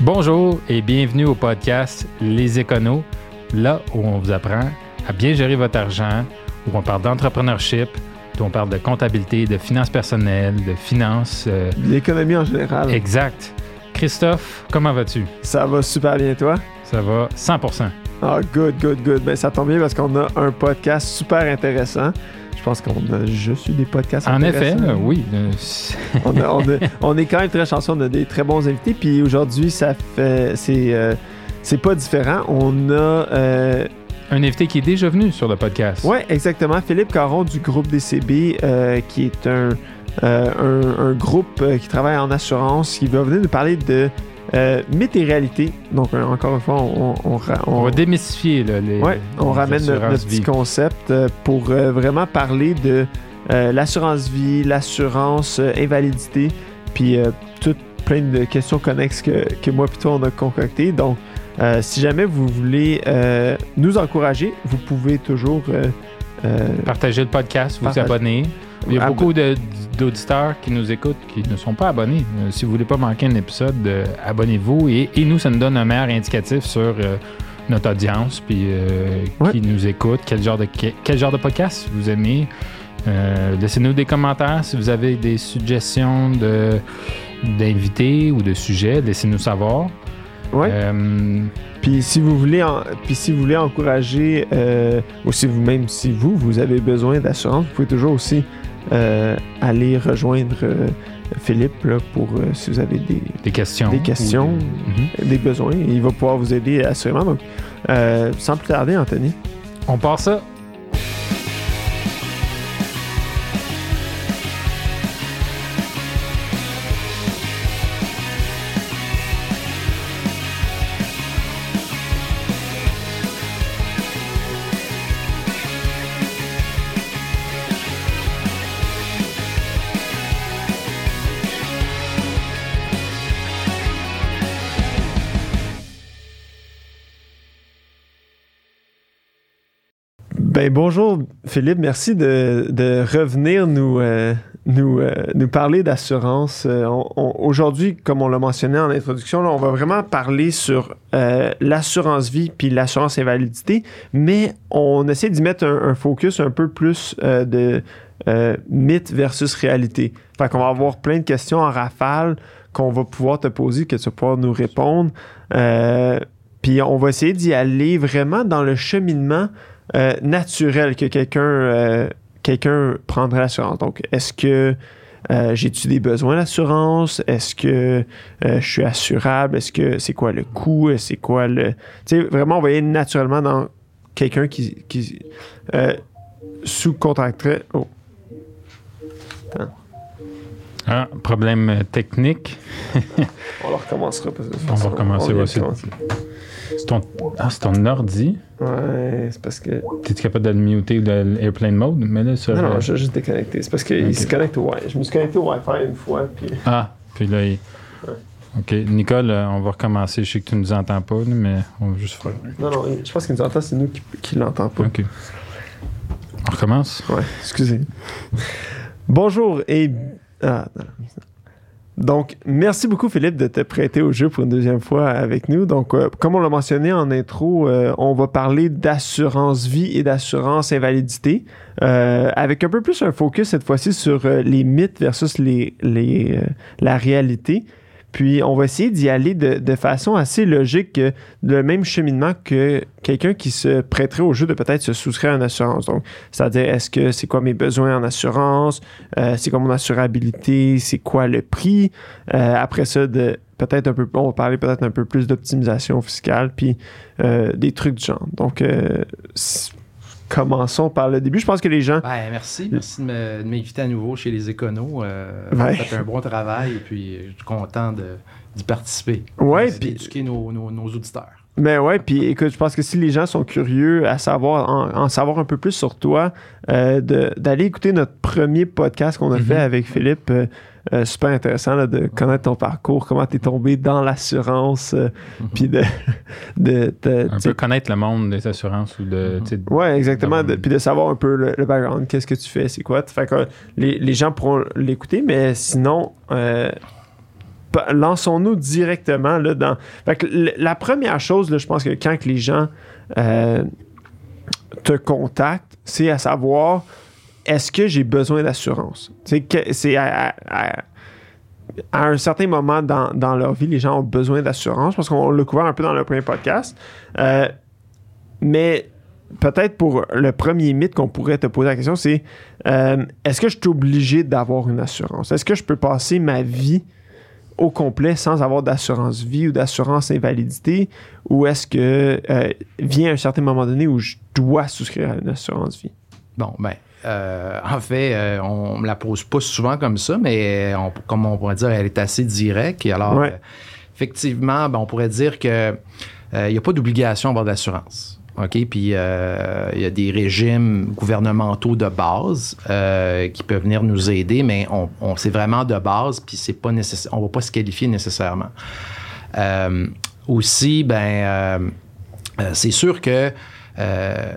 Bonjour et bienvenue au podcast Les Éconos, là où on vous apprend à bien gérer votre argent, où on parle d'entrepreneurship, où on parle de comptabilité, de finances personnelles, de finances. euh, L'économie en général. exact. Christophe, comment vas-tu? Ça va super bien, toi? Ça va 100%. Ah, good, good, good. Ben, ça tombe bien parce qu'on a un podcast super intéressant. Je pense qu'on a juste eu des podcasts En effet, euh, oui. on, a- on a- on est quand même très chanceux, on a des très bons invités. Puis aujourd'hui, ça fait. C'est. euh, c'est pas différent. On a. euh, un invité qui est déjà venu sur le podcast. ouais, exactement. Philippe Caron du groupe DCB, euh, qui est un, un, un groupe qui travaille en assurance, qui va venir nous parler de euh, et réalités. Donc, euh, encore une fois, on, on, ra- On va démystifier là, les. Ouais, on les ramène notre, petit concept euh, pour euh, vraiment parler de l'assurance vie, l'assurance invalidité, puis toutes plein de questions connexes que, que moi et toi on a concoctées. Donc, si jamais vous voulez nous encourager, vous pouvez toujours Partagez le podcast, vous abonner. Il y a ab- beaucoup de- d'auditeurs qui nous écoutent qui ne sont pas abonnés. Euh, si vous voulez pas manquer un épisode, euh, abonnez-vous. Et, et nous, ça nous donne un meilleur indicatif sur euh, notre audience, puis Ouais. qui nous écoute, quel genre de, que- quel genre de podcast vous aimez. Laissez-nous des commentaires si vous avez des suggestions de d'invités ou de sujets, laissez-nous savoir. ouais. Puis si vous voulez, en- puis si vous voulez encourager, euh, ou si vous même si vous vous avez besoin d'assurance, vous pouvez toujours aussi euh, aller rejoindre euh, Philippe là, pour euh, si vous avez des, des questions. Des questions. des- des besoins. il va pouvoir vous aider assurément. Donc, sans plus tarder, Anthony. On part ça. Ben bonjour Philippe, merci de, de revenir nous, euh, nous, euh, nous parler d'assurance. Euh, Aujourd'hui, comme on l'a mentionné en introduction, on va vraiment parler sur l'assurance vie puis l'assurance invalidité, mais on essaie d'y mettre un, un focus un peu plus de mythe versus réalité. Fait qu'on va avoir plein de questions en rafale qu'on va pouvoir te poser, que tu vas pouvoir nous répondre. Puis on va essayer d'y aller vraiment dans le cheminement euh, naturel que quelqu'un euh, quelqu'un prendrait l'assurance. Donc, est-ce que euh, j'ai-tu des besoins d'assurance? Est-ce que euh, je suis assurable? Est-ce que c'est quoi le coût? C'est quoi le. Tu sais, vraiment, on va y aller naturellement dans quelqu'un qui, qui euh, sous-contracterait. Oh, Ah, problème technique. on le recommencera. Parce que On va recommencer, commencer. C'est ton, ah, c'est ton ordi? Ouais, c'est parce que. T'es-tu capable de le muter ou de l'airplane mode? Mais là, sur, Non, non, euh, j'ai juste déconnecté. C'est parce qu'il se connecte au Wi-Fi. Je me suis connecté au Wi-Fi une fois, puis. Ah, puis là, il- Ouais. OK. Nicole, euh, on va recommencer. Je sais que tu nous entends pas, mais on va juste faire. Non, non, je pense qu'il nous entend, c'est nous qui, qui l'entend pas. OK. On recommence? Ouais, excusez. Bonjour et. Ah, non, non. Donc, merci beaucoup, Philippe, de te prêter au jeu pour une deuxième fois avec nous. Donc, euh, comme on l'a mentionné en intro, euh, on va parler d'assurance vie et d'assurance invalidité, euh, avec un peu plus un focus cette fois-ci sur les mythes versus les, les, la réalité. Puis, on va essayer d'y aller de, façon assez logique, euh, le même cheminement que quelqu'un qui se prêterait au jeu de peut-être se souscrire à une assurance. Donc, c'est-à-dire, est-ce que c'est quoi mes besoins en assurance? Euh, c'est quoi mon assurabilité? C'est quoi le prix? Euh, après ça, peut-être un peu, on va parler peut-être un peu plus d'optimisation fiscale, puis des trucs du genre. Donc, commençons par le début. Je pense que les gens. Ben, merci. Merci de m'inviter à nouveau chez les Éconos. Euh, Ouais. Vous faites un bon travail et puis euh, je suis content d'y participer. Ouais, C'est puis- d'éduquer nos, nos- nos auditeurs. Mais ouais, puis écoute, je pense que si les gens sont curieux à savoir, en, en savoir un peu plus sur toi, euh, de- d'aller écouter notre premier podcast qu'on a Mhm. fait avec Philippe, euh, euh, super intéressant là, de connaître ton parcours, comment tu es tombé dans l'assurance, euh, Mhm. puis de, de, de- Un peu connaître le monde des assurances ou de. Mhm. Ouais, exactement. de- puis de savoir un peu le, le background, qu'est-ce que tu fais, c'est quoi. Fait que les, les gens pourront l'écouter, mais sinon, euh, lançons-nous directement là, dans. Fait que la première chose, là, je pense que quand les gens euh, te contactent, c'est à savoir est-ce que j'ai besoin d'assurance? C'est à un certain moment dans, dans leur vie, les gens ont besoin d'assurance parce qu'on l'a couvert un peu dans le premier podcast. Euh, mais peut-être pour le premier mythe qu'on pourrait te poser la question, c'est euh, est-ce que je suis obligé d'avoir une assurance? Est-ce que je peux passer ma vie au complet sans avoir d'assurance vie ou d'assurance invalidité? Ou est-ce que euh, vient un certain moment donné où je dois souscrire à une assurance vie? Bon, ben, euh, en fait, euh, on me la pose pas souvent comme ça, mais on- comme on pourrait dire, elle est assez directe. Et alors, Ouais. euh, effectivement, ben, on pourrait dire que il n'y a pas d'obligation à avoir d'assurance. OK? Puis euh, il y a des régimes gouvernementaux de base euh, qui peuvent venir nous aider, mais on, on- c'est vraiment de base, puis c'est pas nécessaire. On va pas se qualifier nécessairement. Euh, aussi, ben, euh, euh, c'est sûr que euh,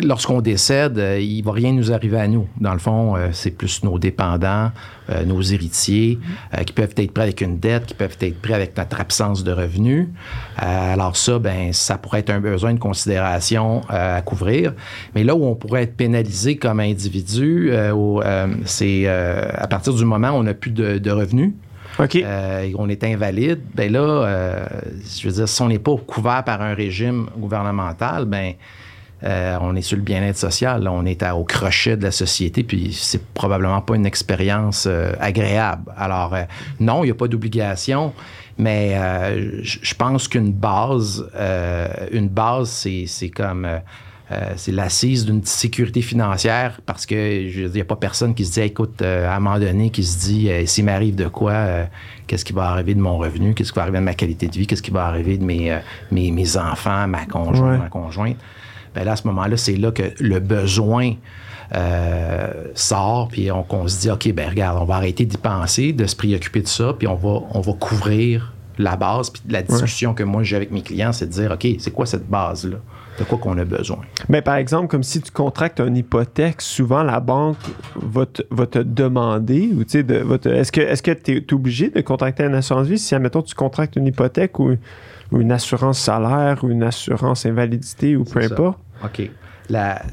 lorsqu'on décède, euh, il va rien nous arriver à nous. Dans le fond, euh, c'est plus nos dépendants, euh, nos héritiers, euh, qui peuvent être prêts avec une dette, qui peuvent être prêts avec notre absence de revenus. Alors ça, ben, ça pourrait être un besoin de considération à couvrir. Mais là où on pourrait être pénalisé comme individu, c'est à partir du moment où on n'a plus de, de revenus. Euh, on est invalide, ben là, euh, je veux dire, si on n'est pas couvert par un régime gouvernemental, ben euh, on est sur le bien-être social, on est à- au crochet de la société, puis c'est probablement pas une expérience euh, agréable. Alors, euh, non, il n'y a pas d'obligation, mais je pense qu'une base, une base, c'est comme euh, c'est l'assise d'une sécurité financière parce que il n'y a pas personne qui se dit écoute euh, à un moment donné qui se dit euh, s'il m'arrive de quoi qu'est-ce qui va arriver de mon revenu qu'est-ce qui va arriver de ma qualité de vie qu'est-ce qui va arriver de mes, mes, mes enfants ma conjointe Ouais. ma conjointe ben là à ce moment-là c'est là que le besoin euh, sort puis on, se dit ok ben regarde on va arrêter d'y penser de se préoccuper de ça puis on va on va couvrir la base. Puis la discussion que moi j'ai avec mes clients c'est de dire ok c'est quoi cette base là de quoi qu'on a besoin? Mais par exemple, comme si tu contractes une hypothèque, souvent la banque va te, va te demander, ou tu sais, de- va te- est-ce que est-ce que tu es obligé de contracter une assurance vie si, admettons, tu contractes une hypothèque ou, ou une assurance salaire ou une assurance invalidité ou peu importe? OK.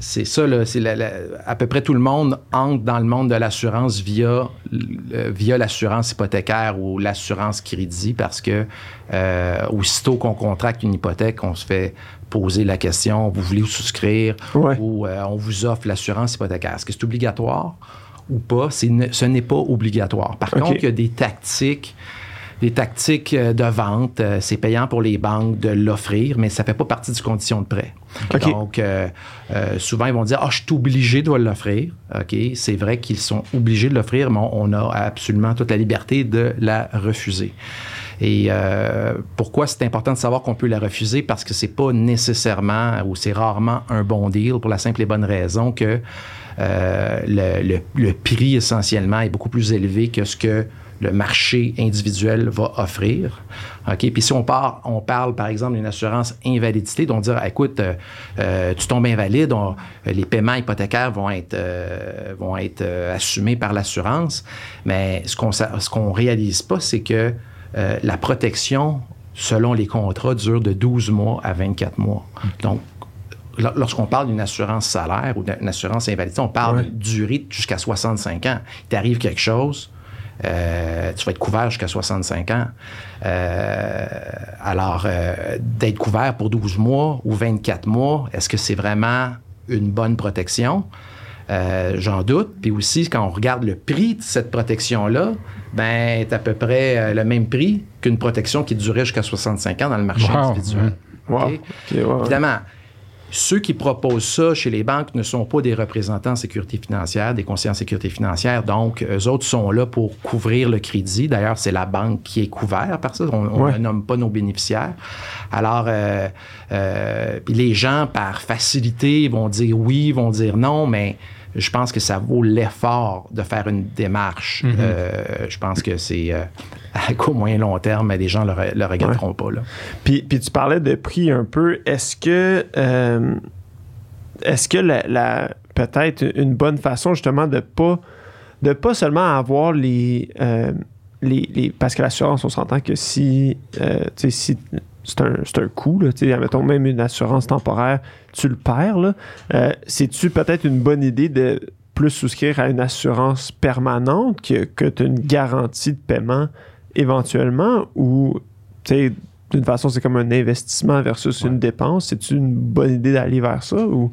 C'est ça, là, c'est à peu près tout le monde entre dans le monde de l'assurance via, le- via l'assurance hypothécaire ou l'assurance crédit parce que euh, aussitôt qu'on contracte une hypothèque, on se fait poser la question vous voulez souscrire Ouais. ou euh, on vous offre l'assurance hypothécaire. Est-ce que c'est obligatoire ou pas? Ce n'est pas obligatoire. Par contre, il y a des tactiques des tactiques euh, de vente, euh, c'est payant pour les banques de l'offrir, mais ça fait pas partie du condition de prêt. Donc, euh, euh, souvent, ils vont dire, ah, je suis obligé de l'offrir. OK, c'est vrai qu'ils sont obligés de l'offrir, mais on a absolument toute la liberté de la refuser. Et euh, pourquoi c'est important de savoir qu'on peut la refuser? Parce que c'est pas nécessairement ou c'est rarement un bon deal pour la simple et bonne raison que le, le- le prix essentiellement est beaucoup plus élevé que ce que le marché individuel va offrir. OK? Puis si on, part, on parle, par exemple, d'une assurance invalidité, donc dire, écoute, euh, euh, tu tombes invalide, on- les paiements hypothécaires vont être, euh, vont être euh, assumés par l'assurance. Mais ce qu'on ce qu'on réalise pas, c'est que euh, la protection, selon les contrats, dure de 12 mois à 24 mois. Donc, Lor- Lorsqu'on parle d'une assurance salaire ou d'une assurance invalidité, on parle Ouais. d'une durée jusqu'à 65 ans. Il t'arrive quelque chose, euh, tu vas être couvert jusqu'à 65 ans. Euh, alors, euh, d'être couvert pour 12 mois ou 24 mois, est-ce que c'est vraiment une bonne protection? Euh, J'en doute. Puis aussi, quand on regarde le prix de cette protection-là, ben, est à peu près euh, le même prix qu'une protection qui durait jusqu'à 65 ans dans le marché Wow. individuel. Wow. Ouais. Ceux qui proposent ça chez les banques ne sont pas des représentants en sécurité financière, des conseillers en sécurité financière. Donc, eux autres sont là pour couvrir le crédit. D'ailleurs, c'est la banque qui est couverte par ça. On ne nomme pas nos bénéficiaires. Alors, euh, euh, les gens, par facilité, vont dire oui, vont dire non, mais je pense que ça vaut l'effort de faire une démarche. Euh, je pense que c'est euh, à court, moyen, long terme, mais les gens ne le, le regretteront pas. Là. Puis, puis tu parlais de prix un peu. Est-ce que, euh, est-ce que la, la- peut-être une bonne façon justement de pas, de pas seulement avoir les, les, les parce que l'assurance, on s'entend que si, euh, si c'est un, un coût, là, tu sais, admettons même une assurance temporaire, tu le perds. Euh, c'est-tu peut-être une bonne idée de plus souscrire à une assurance permanente que, que tu as une garantie de paiement éventuellement ou, tu sais, d'une façon, c'est comme un investissement versus une dépense. C'est une bonne idée d'aller vers ça ou?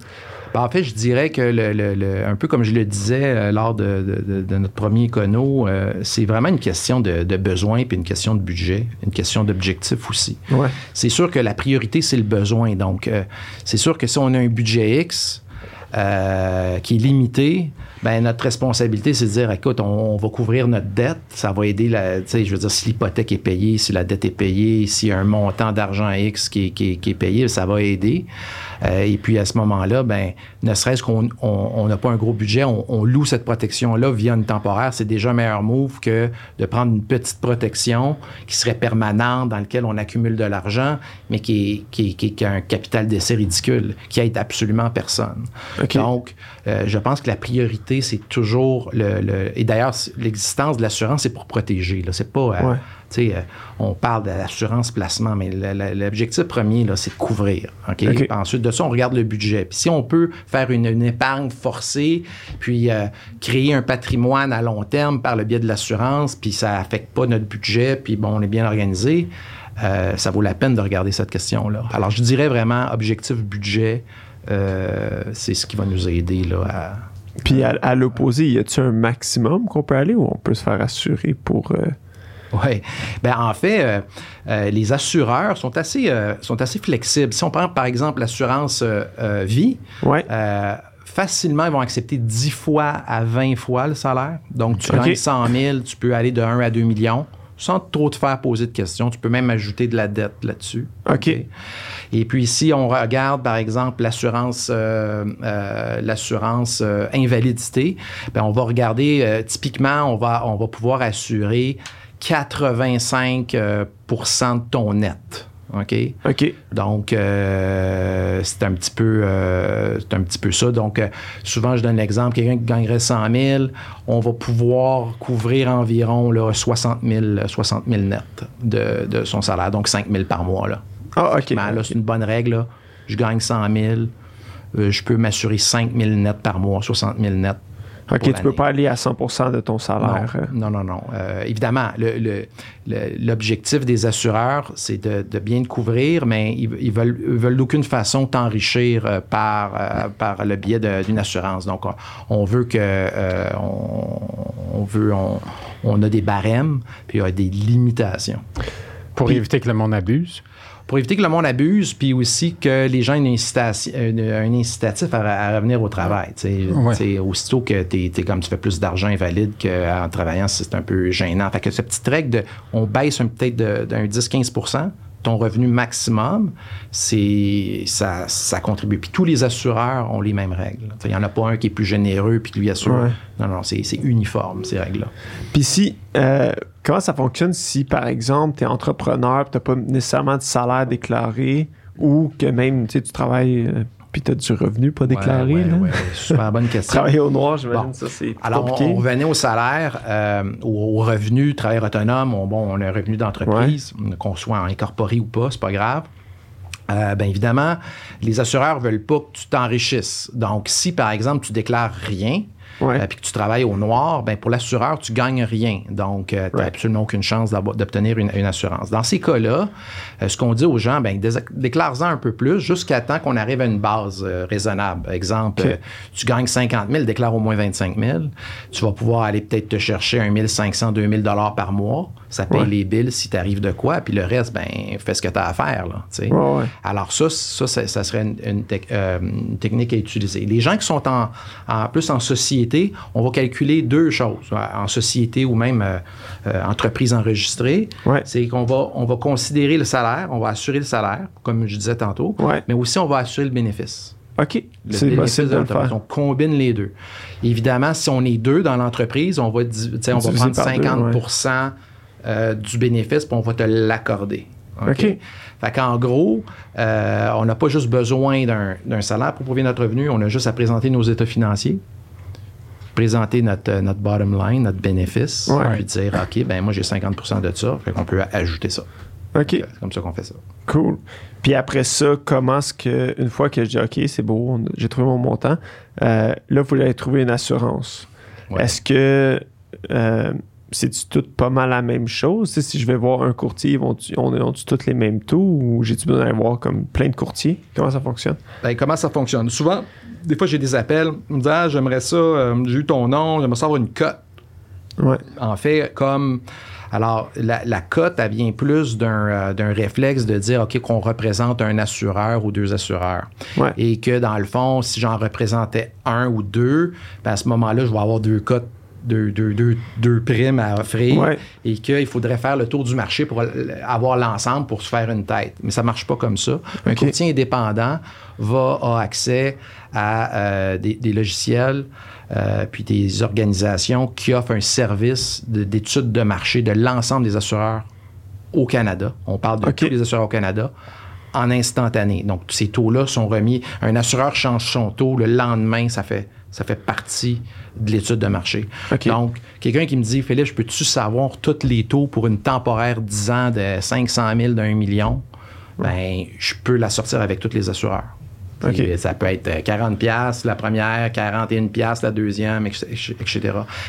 Ben, en fait, je dirais que, le, le- le- un peu comme je le disais euh, lors de, de- de- de notre premier écono, euh, c'est vraiment une question de, de besoin puis une question de budget, une question d'objectif aussi. Ouais. C'est sûr que la priorité, c'est le besoin. Donc, euh, c'est sûr que si on a un budget X euh, qui est limité, ben notre responsabilité, c'est de dire, écoute, on, on va couvrir notre dette. Ça va aider, la, tu sais, je veux dire, si l'hypothèque est payée, si la dette est payée, s'il y a un montant d'argent X qui est, qui qui est payé, ça va aider. Euh, et puis, à ce moment-là, ben, ne serait-ce qu'on on- on n'a pas un gros budget, on, loue cette protection-là via une temporaire, c'est déjà un meilleur move que de prendre une petite protection qui serait permanente, dans laquelle on accumule de l'argent, mais qui, est- qui, qui, a un capital d'essai ridicule, qui aide absolument personne. Donc, euh, je pense que la priorité, c'est toujours le. le- et d'ailleurs, l'existence de l'assurance, c'est pour protéger. Là. C'est pas. euh, Ouais. tu sais, euh, on parle de l'assurance placement, mais l'objectif premier, là, c'est de couvrir. Ensuite de ça, on regarde le budget. Puis si on peut faire une, une épargne forcée, puis euh, créer un patrimoine à long terme par le biais de l'assurance, puis ça affecte pas notre budget, puis bon, on est bien organisé, euh, ça vaut la peine de regarder cette question-là. Alors, je dirais vraiment objectif budget, euh, c'est ce qui va nous aider là, à, Puis à, à l'opposé, y a-tu un maximum qu'on peut aller ou on peut se faire assurer pour. euh, Oui. Ben, en fait, euh, euh, les assureurs sont assez, sont assez flexibles. Si on prend, par exemple, l'assurance vie, Ouais. facilement, ils vont accepter 10 fois à 20 fois le salaire. Donc, tu gagnes 100 000, tu peux aller de 1 à 2 millions sans trop te faire poser de questions. Tu peux même ajouter de la dette là-dessus. OK. Et puis, si on regarde, par exemple, l'assurance euh, euh, l'assurance euh, invalidité, ben, on va regarder, typiquement, on va, on va pouvoir assurer 85% euh, de ton net. OK? OK. Donc, euh, c'est un petit peu, euh, un petit peu ça. Donc, euh, souvent, je donne l'exemple, quelqu'un qui gagnerait 100 000, on va pouvoir couvrir environ là, 60 000, 60 000 net de, de son salaire, donc 5 000 par mois. Là. Ah, OK. Ben, là, c'est une bonne règle. là. Je gagne 100 000, euh, je peux m'assurer 5 000 net par mois, 60 000 net. OK, tu peux l'année. pas aller à 100 de ton salaire. Non, non, non. non. Euh, évidemment, le- le- le- l'objectif des assureurs, c'est de, de bien te couvrir, mais ils, ils veulent, ils veulent d'aucune façon t'enrichir euh, par, euh, par le biais d'une assurance. Donc, on, on veut que euh, on, on veut on, on a des barèmes, puis il y a des limitations. Pour Puis- éviter que le monde abuse? Pour éviter que le monde abuse, puis aussi que les gens aient une incitation- une- un incitatif à, à revenir au travail. tu sais. Ouais. Aussitôt que t'es, t'es comme tu fais plus d'argent invalide qu'en travaillant, c'est un peu gênant. Fait que cette petite règle de on baisse un- peut-être de- d'un 10-15 ton revenu maximum, c'est ça, ça contribue. Puis tous les assureurs ont les mêmes règles. Il n'y en a pas un qui est plus généreux puis qui lui assure. Ouais. Non, non, c'est, uniforme, ces règles-là. Puis si, euh, comment ça fonctionne si, par exemple, tu es entrepreneur tu n'as pas nécessairement de salaire déclaré ou que même, tu sais, tu travailles euh, puis tu as du revenu pas déclaré? Ouais, ouais, là? ouais. Super bonne question. Travailler au noir, j'imagine, Bon. ça, c'est Alors, compliqué. on revenait au salaire, euh, au, au revenu, travailleur autonome. On, bon, on a un revenu d'entreprise, qu'on soit incorporé ou pas, c'est pas grave. Euh, bien évidemment, les assureurs veulent pas que tu t'enrichisses. Donc, si par exemple tu déclares rien, Ouais. euh, puis que tu travailles au noir, ben pour l'assureur, tu gagnes rien. Donc, tu n'as Right. absolument aucune chance d'obtenir une, une assurance. Dans ces cas-là, euh, ce qu'on dit aux gens, ben, déclare-en un peu plus jusqu'à temps qu'on arrive à une base euh, raisonnable. Exemple, euh, tu gagnes 50 000, déclare au moins 25 000. Tu vas pouvoir aller peut-être te chercher un 1500, 2000 dollars par mois. Ça paye Ouais. les billes si tu arrives de quoi. Puis le reste, ben, fais ce que tu as à faire. Là. Ouais, ouais. Alors ça, ça, ça, ça serait une, une tec- euh, une technique à utiliser. Les gens qui sont en, en plus en société, on va calculer deux choses. En société ou même euh, euh, entreprise enregistrée, Ouais. c'est qu'on va, on va considérer le salaire, on va assurer le salaire, comme je disais tantôt, Ouais. mais aussi on va assurer le bénéfice. OK, Le c'est bénéfice possible de le faire. On combine les deux. Évidemment, si on est deux dans l'entreprise, on va, on va prendre par deux, 50% euh, du bénéfice, puis on va te l'accorder. OK. Fait qu'en gros, euh, on n'a pas juste besoin d'un d'un salaire pour prouver notre revenu, on a juste à présenter nos états financiers. Présenter notre, euh, notre bottom line, notre bénéfice, Ouais. puis dire, OK, ben moi, j'ai 50 de ça, fait qu'on peut ajouter ça. OK. C'est comme ça qu'on fait ça. Cool. Puis après ça, comment est-ce que, une fois que je dis OK, c'est beau, j'ai trouvé mon montant, euh, là, vous allez trouver une assurance. Ouais. Est-ce que euh, c'est tout pas mal la même chose? Si je vais voir un courtier, vont-tu- on ont tous les mêmes taux ou j'ai-tu besoin d'aller voir comme plein de courtiers? Comment ça fonctionne? Ben, comment ça fonctionne? Souvent, des fois, j'ai des appels, me disent, ah, j'aimerais ça, euh, j'ai eu ton nom, j'aimerais ça avoir une cote. Ouais. En fait, comme. Alors, la, la cote, elle vient plus d'un euh, d'un réflexe de dire, OK, qu'on représente un assureur ou deux assureurs. Ouais. Et que, dans le fond, si j'en représentais un ou deux, ben, à ce moment-là, je vais avoir deux cotes. Deux, deux, deux, deux primes à offrir Ouais. et qu'il faudrait faire le tour du marché pour avoir l'ensemble pour se faire une tête. Mais ça marche pas comme ça. Un OK. courtier indépendant va avoir accès à euh, des, des logiciels euh, puis des organisations qui offrent un service de- d'étude de, marché de l'ensemble des assureurs au Canada. On parle de tous les assureurs au Canada en instantané. Donc, ces taux-là sont remis. Un assureur change son taux le lendemain, ça fait, ça fait partie de l'étude de marché. Donc, quelqu'un qui me dit, Philippe, je peux-tu savoir tous les taux pour une temporaire 10 ans de 500 000 d'un million? Ben, je peux la sortir avec tous les assureurs. Ça peut être 40 pièces la première, 41 pièces la deuxième, etc.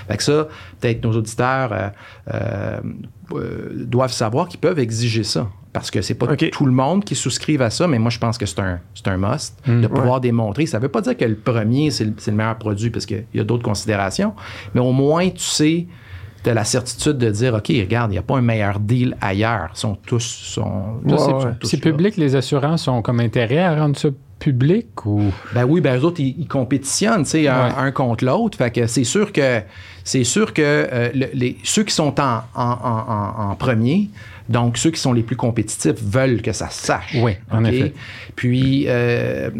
Fait que ça, peut-être nos auditeurs euh, euh, euh, doivent savoir qu'ils peuvent exiger ça. Parce que c'est pas tout le monde qui souscrive à ça, mais moi, je pense que c'est un, un must de pouvoir démontrer. Ça veut pas dire que le premier, c'est le, meilleur produit parce qu'il y a d'autres considérations, mais au moins, tu sais, tu as la certitude de dire, OK, regarde, il n'y a pas un meilleur deal ailleurs. Ils sont tous... Sont, Ouais, sont ouais. tous C'est public, les assurances ont comme intérêt à rendre ça public ou? Ben oui, ben eux autres, ils, ils compétitionnent, tu sais, un, contre l'autre. Fait que c'est sûr que c'est sûr que euh, le- les, ceux qui sont en- en- en premier, donc ceux qui sont les plus compétitifs, veulent que ça se sache. Oui, en effet. Puis, euh,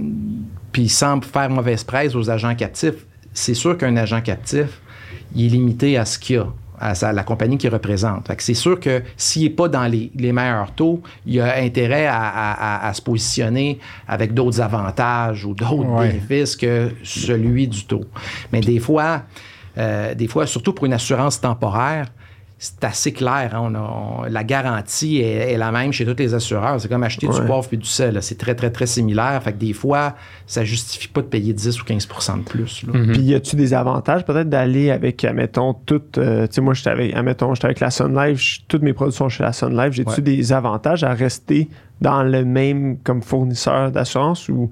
puis sans faire mauvaise presse aux agents captifs, c'est sûr qu'un agent captif, il est limité à ce qu'il a à sa- la compagnie qu'il représente. C'est sûr que s'il n'est pas dans les, les meilleurs taux, il a intérêt à, à- à- à se positionner avec d'autres avantages ou d'autres Ouais. bénéfices que celui du taux. Mais des fois, euh, des fois, surtout pour une assurance temporaire, c'est assez clair. hein. On a- on- la garantie est, est la même chez tous les assureurs. C'est comme acheter Ouais. du poivre puis du sel. là. C'est très, très, très similaire. Fait que des fois, ça justifie pas de payer 10 ou 15 de plus. là. Mhm. Puis y a-tu des avantages peut-être d'aller avec, admettons, toutes. euh, tu sais, moi, j'étais avec, admettons, j'étais avec la Sun Life, toutes mes produits sont chez la Sun Life. J'ai-tu Ouais. des avantages à rester dans le même comme fournisseur d'assurance ou,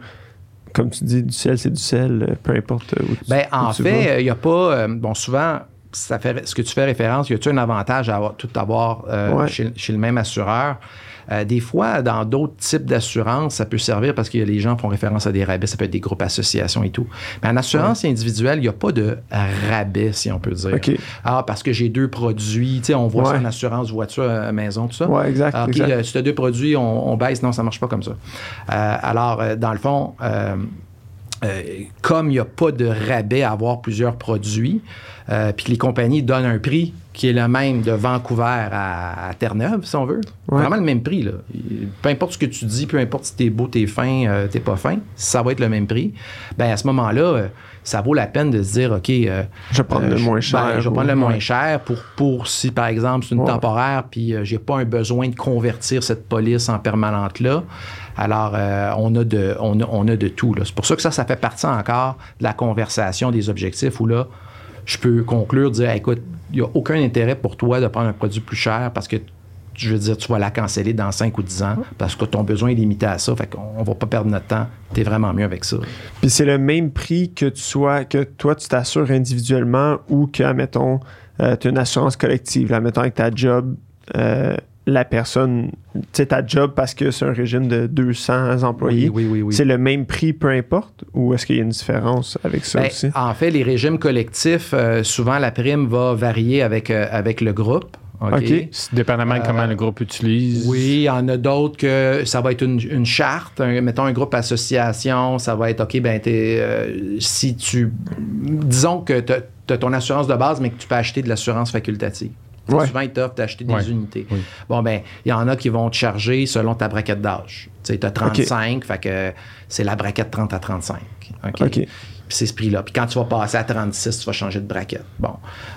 comme tu dis, du sel, c'est du sel, euh, peu importe euh, où tu Ben, où en tu fait, il n'y a pas. euh, bon, souvent, ça fait, ce que tu fais référence, y a-tu un avantage à avoir, tout avoir euh, Ouais. chez, chez le même assureur? Euh, des fois, dans d'autres types d'assurances, ça peut servir parce que les gens font référence à des rabais, ça peut être des groupes associations et tout. Mais en assurance individuelle, il n'y a pas de rabais, si on peut dire. OK. Ah, parce que j'ai deux produits, tu sais, on voit ça en assurance voiture, euh, maison, tout ça. Ouais, exact, Ah, exact. euh, si tu as deux produits, on, on baisse. Non, ça marche pas comme ça. Alors, dans le fond, euh, comme il n'y a pas de rabais à avoir plusieurs produits, euh, puis que les compagnies donnent un prix qui est le même de Vancouver à, à Terre-Neuve, si on veut. Ouais. Vraiment le même prix. Là. Peu importe ce que tu dis, peu importe si t'es beau, t'es fin, euh, t'es pas fin, ça va être le même prix. Ben à ce moment-là, ça vaut la peine de se dire, OK, Je vais prendre le je- moins cher. ben, je vais ou- prendre le moins cher pour, pour si, par exemple, c'est une Ouais. temporaire, puis j'ai pas un besoin de convertir cette police en permanente là. Alors, euh, on, a de, tout. C'est pour ça que ça, ça fait partie encore de la conversation des objectifs où là, je peux conclure, dire, écoute, il n'y a aucun intérêt pour toi de prendre un produit plus cher parce que je veux dire, tu vas la canceller dans 5 ou 10 ans parce que ton besoin est limité à ça. Fait qu'on va pas perdre notre temps. Tu es vraiment mieux avec ça. Puis c'est le même prix que tu sois, que toi tu t'assures individuellement ou que, admettons, tu as une assurance collective. Là, mettons avec ta job, euh, la personne, tu sais, ta job parce que c'est un régime de 200 employés. Oui, oui, oui. oui. C'est le même prix peu importe ou est-ce qu'il y a une différence avec ça Ben, aussi? en fait, les régimes collectifs, euh, souvent la prime va varier avec, euh, avec le groupe. OK? Dépendamment de comment le groupe utilise. Oui, il y en a d'autres que ça va être une, une charte. un- mettons un groupe association, ça va être OK, ben t'es, euh, si tu. Disons que tu as ton assurance de base, mais que tu peux acheter de l'assurance facultative. Ouais. Souvent, ils t'offrent d'acheter des Ouais. unités. Oui. Bon, ben, il y en a qui vont te charger selon ta braquette d'âge. Tu sais, as 35, fait que c'est la braquette 30 à 35. OK? OK. Puis c'est ce prix-là. Puis quand tu vas passer à 36, tu vas changer de braquette. Bon,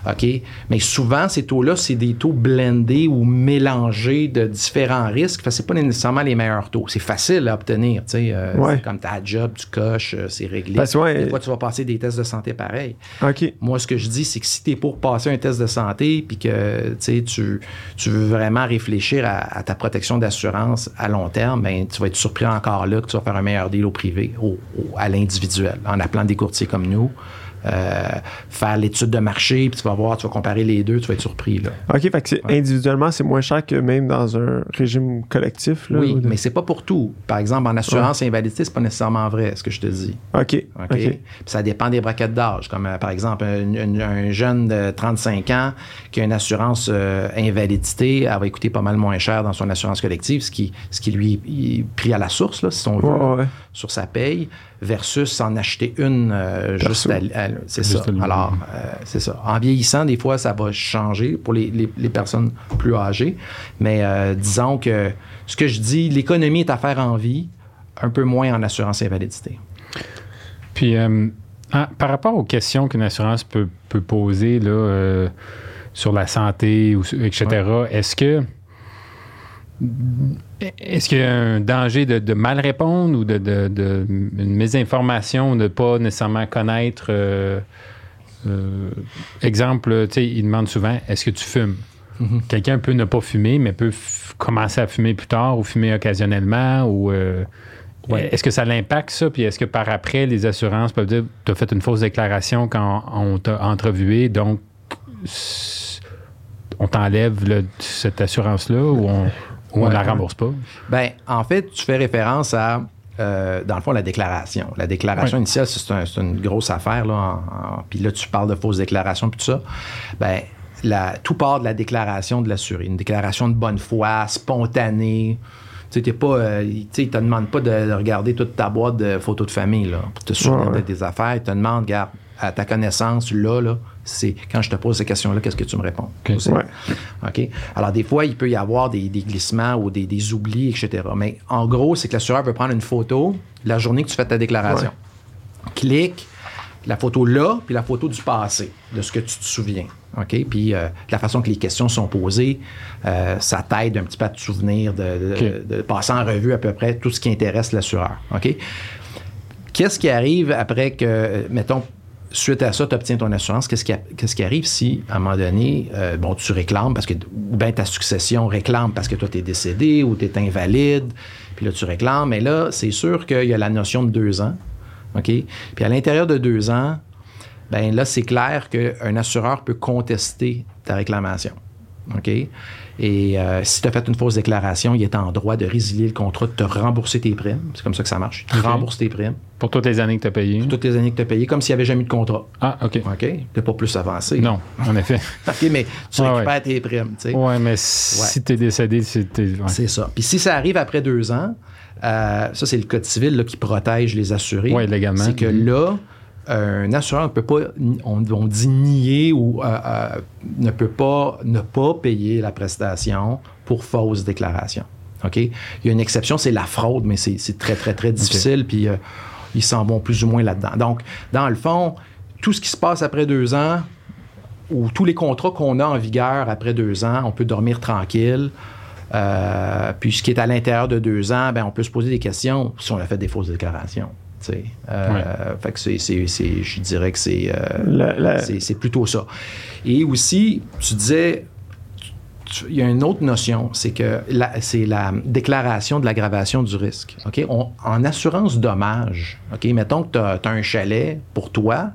OK? Mais souvent, ces taux-là, c'est des taux blendés ou mélangés de différents risques. Fait que c'est pas nécessairement les meilleurs taux. C'est facile à obtenir, tu sais. euh, Ouais. Comme ta job, tu coches, euh, c'est réglé. Parce que, ouais, Des fois, tu vas passer des tests de santé pareil. OK. Moi, ce que je dis, c'est que si tu es pour passer un test de santé puis que tu, tu tu veux vraiment réfléchir à, à ta protection d'assurance à long terme, ben, tu vas être surpris encore là que tu vas faire un meilleur deal au privé, au- au- à l'individuel, en appelant des courtiers comme nous. euh, faire l'étude de marché, puis tu vas voir, tu vas comparer les deux, tu vas être surpris. Là. OK, fait que individuellement, c'est moins cher que même dans un régime collectif. Là, oui, ou de- mais c'est pas pour tout. Par exemple, en assurance et invalidité, c'est pas nécessairement vrai, ce que je te dis. OK. OK? OK. Puis ça dépend des braquettes d'âge. Comme euh, par exemple, un, un- un jeune de 35 ans qui a une assurance euh, invalidité, elle va coûter pas mal moins cher dans son assurance collective, ce qui, ce qui lui est pris à la source, là, si on veut, Ouais, ouais. sur sa paye, versus en acheter une euh, juste à, à- C'est ça. à. Alors, euh, c'est ça. En vieillissant, des fois, ça va changer pour les, les- les personnes plus âgées. Mais euh, disons que ce que je dis, l'économie est à faire en vie, un peu moins en assurance invalidité. Puis, euh, ah, par rapport aux questions qu'une assurance peut, peut poser là, euh, sur la santé, ou, etc., est-ce que est-ce qu'il y a un danger de, de mal répondre ou de, de- de- une mésinformation, de ne pas nécessairement connaître euh, euh, exemple, tu sais, il demande souvent est-ce que tu fumes? Mhm. Quelqu'un peut ne pas fumer, mais peut f- commencer à fumer plus tard ou fumer occasionnellement ou euh, Ouais. est-ce que ça l'impacte ça? Puis est-ce que par après, les assurances peuvent dire tu as fait une fausse déclaration quand on t'a entrevué, donc on t'enlève cette assurance-là ou on ou on Ouais. la rembourse pas? Ben, en fait, tu fais référence à, euh, dans le fond, la déclaration. La déclaration initiale, c'est un- c'est une grosse affaire. Là, en- en- puis là, tu parles de fausses déclarations puis tout ça. Ben, la, tout part de la déclaration de l'assuré. Une déclaration de bonne foi, spontanée. Tu sais, pas, euh, tu te demandent pas de, de regarder toute ta boîte de photos de famille là, pour te souvenir Ouais, ouais. de tes affaires. Ils te demandent, regarde, à ta connaissance, là, là, c'est quand je te pose ces questions-là, qu'est-ce que tu me réponds? Ok. Aussi. Ouais. OK? Alors, des fois, il peut y avoir des, des glissements ou des, des oublis, etc. Mais en gros, c'est que l'assureur veut prendre une photo la journée que tu fais ta déclaration. Clique, la photo là, puis la photo du passé, de ce que tu te souviens. OK? Puis euh, la façon que les questions sont posées, euh, ça t'aide un petit peu à te souvenir de, de- de passer en revue à peu près tout ce qui intéresse l'assureur. OK? Qu'est-ce qui arrive après que, euh, mettons, suite à ça, tu obtiens ton assurance? Qu'est-ce qui, arrive si, à un moment donné, euh, bon, tu réclames parce que, ou bien ta succession réclame parce que toi, tu es décédé ou tu es invalide, puis là, tu réclames. Mais là, c'est sûr qu'il y a la notion de deux ans. OK? Puis à l'intérieur de deux ans, ben là, c'est clair qu'un assureur peut contester ta réclamation. OK? Et euh, si tu as fait une fausse déclaration, il est en droit de résilier le contrat, de te rembourser tes primes. C'est comme ça que ça marche. Il te OK. rembourse tes primes, Pour toutes les années que tu as payées? toutes les années que tu as payées, comme s'il n'y avait jamais eu de contrat. Ah, OK. OK? Tu pas plus avancé. Non, en effet. OK, mais tu Ouais, récupères tes primes. tu sais. Oui, mais si tu es décédé, ouais. C'est ça. Puis si ça arrive après deux ans, euh, ça, c'est le Code civil là, qui protège les assurés. Ouais, légalement. C'est que Mhm. là, un assureur ne peut pas, on, on dit nier ou euh, euh, ne peut pas ne pas payer la prestation pour fausse déclaration. OK? Il y a une exception, c'est la fraude, mais c'est très, très, très difficile. Puis euh, ils s'en vont plus ou moins là-dedans. Donc, dans le fond, tout ce qui se passe après deux ans, ou tous les contrats qu'on a en vigueur après deux ans, on peut dormir tranquille. Puis ce qui est à l'intérieur de deux ans, ben, on peut se poser des questions si on a fait des fausses déclarations. Euh, Fait que c'est, c'est- c'est- je dirais que c'est, euh, La- la- c'est, c'est plutôt ça. Et aussi, tu disais, il y a une autre notion, c'est que la- c'est la déclaration de l'aggravation du risque. OK? On- en assurance dommage, OK? mettons que tu as un chalet pour toi,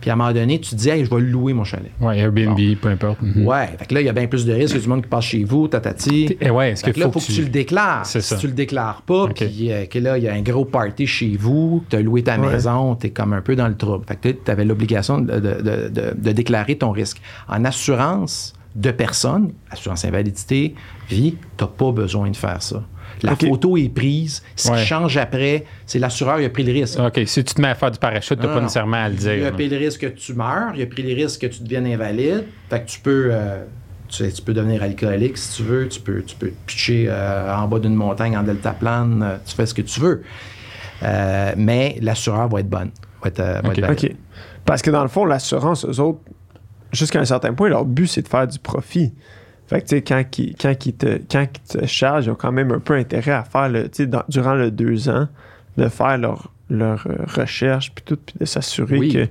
puis à un moment donné, tu te dis, hey, je vais louer mon chalet. Ouais, Airbnb, peu importe. Mhm. Ouais, fait que là, il y a bien plus de risques que du monde qui passe chez vous, tatati. Et ouais, est-ce que là, faut, il faut que tu le déclares. C'est si ça. tu le déclares pas, puis euh, que là, il y a un gros party chez vous, tu as loué ta Ouais. maison, tu es comme un peu dans le trouble. Fait que tu avais l'obligation de, de- de- de- de déclarer ton risque. En assurance de personnes, assurance invalidité, vie, tu n'as pas besoin de faire ça. La photo est prise. Ce Ouais. qui change après, c'est l'assureur qui a pris le risque. OK, si tu te mets à faire du parachute, tu Non, pas nécessairement à le Il a dire. pris le risque que tu meurs, il a pris le risque que tu deviennes invalide. Fait que tu peux, euh, tu, peux devenir alcoolique si tu veux, tu peux, tu peux te pitcher euh, en bas d'une montagne en deltaplane, euh, tu fais ce que tu veux. Euh, mais l'assureur va être bonne. va être, va Ok. être valide. OK. Parce que dans le fond, l'assurance, eux autres, jusqu'à un certain point, leur but, c'est de faire du profit. Fait que, tu sais, quand, ils, quand, ils te, quand ils te chargent, ils ont quand même un peu intérêt à faire, le, tu sais, durant le deux ans, de faire leur, leur euh, recherche, puis tout, puis de s'assurer Oui. que.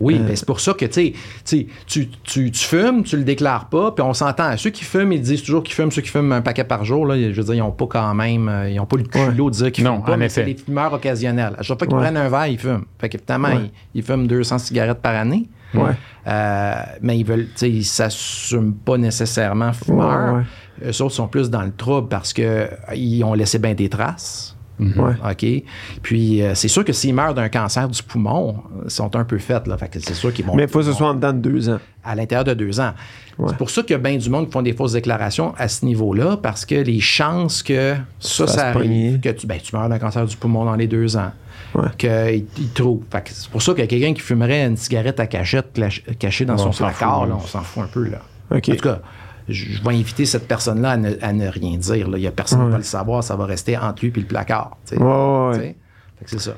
Oui, Euh, ben c'est pour ça que, tu sais, tu, sais, tu, fumes, tu le déclares pas, puis on s'entend. Ceux qui fument, ils disent toujours qu'ils fument, ceux qui fument un paquet par jour, là, je veux dire, ils n'ont pas quand même, euh, ils n'ont pas le culot de dire qu'ils fument pas, mais c'est des fumeurs occasionnels. À chaque fois qu'ils Ouais. prennent un verre, ils fument. Fait qu'évidemment, Ouais. ils, ils fument 200 cigarettes par année. Ouais. Euh, mais ils veulent, tu sais, ils s'assument pas nécessairement fumeurs. Eux autres sont plus dans le trouble parce que ils ont laissé bien des traces. Ouais. OK? Puis, euh, c'est sûr que s'ils meurent d'un cancer du poumon, ils sont un peu faits. Là. Fait que c'est sûr qu'ils vont. Mais il faut que ce soit en dedans de deux ans. à l'intérieur de deux ans. Ouais. C'est pour ça qu'il y a bien du monde qui font des fausses déclarations à ce niveau-là, parce que les chances que ça, Ça se ça arrive, que tu, ben, tu meurs d'un cancer du poumon dans les deux ans, Ouais. qu'il il trouve. Fait que c'est pour ça que quelqu'un qui fumerait une cigarette à cachette cachée dans Bon, son placard, là, on s'en fout un peu. Là. OK. En tout cas, je, vais inviter cette personne-là à ne, à ne rien dire. là. Il n'y a personne qui Ouais. va le savoir, ça va rester entre lui et le placard. tu sais. Ouais, c'est ça.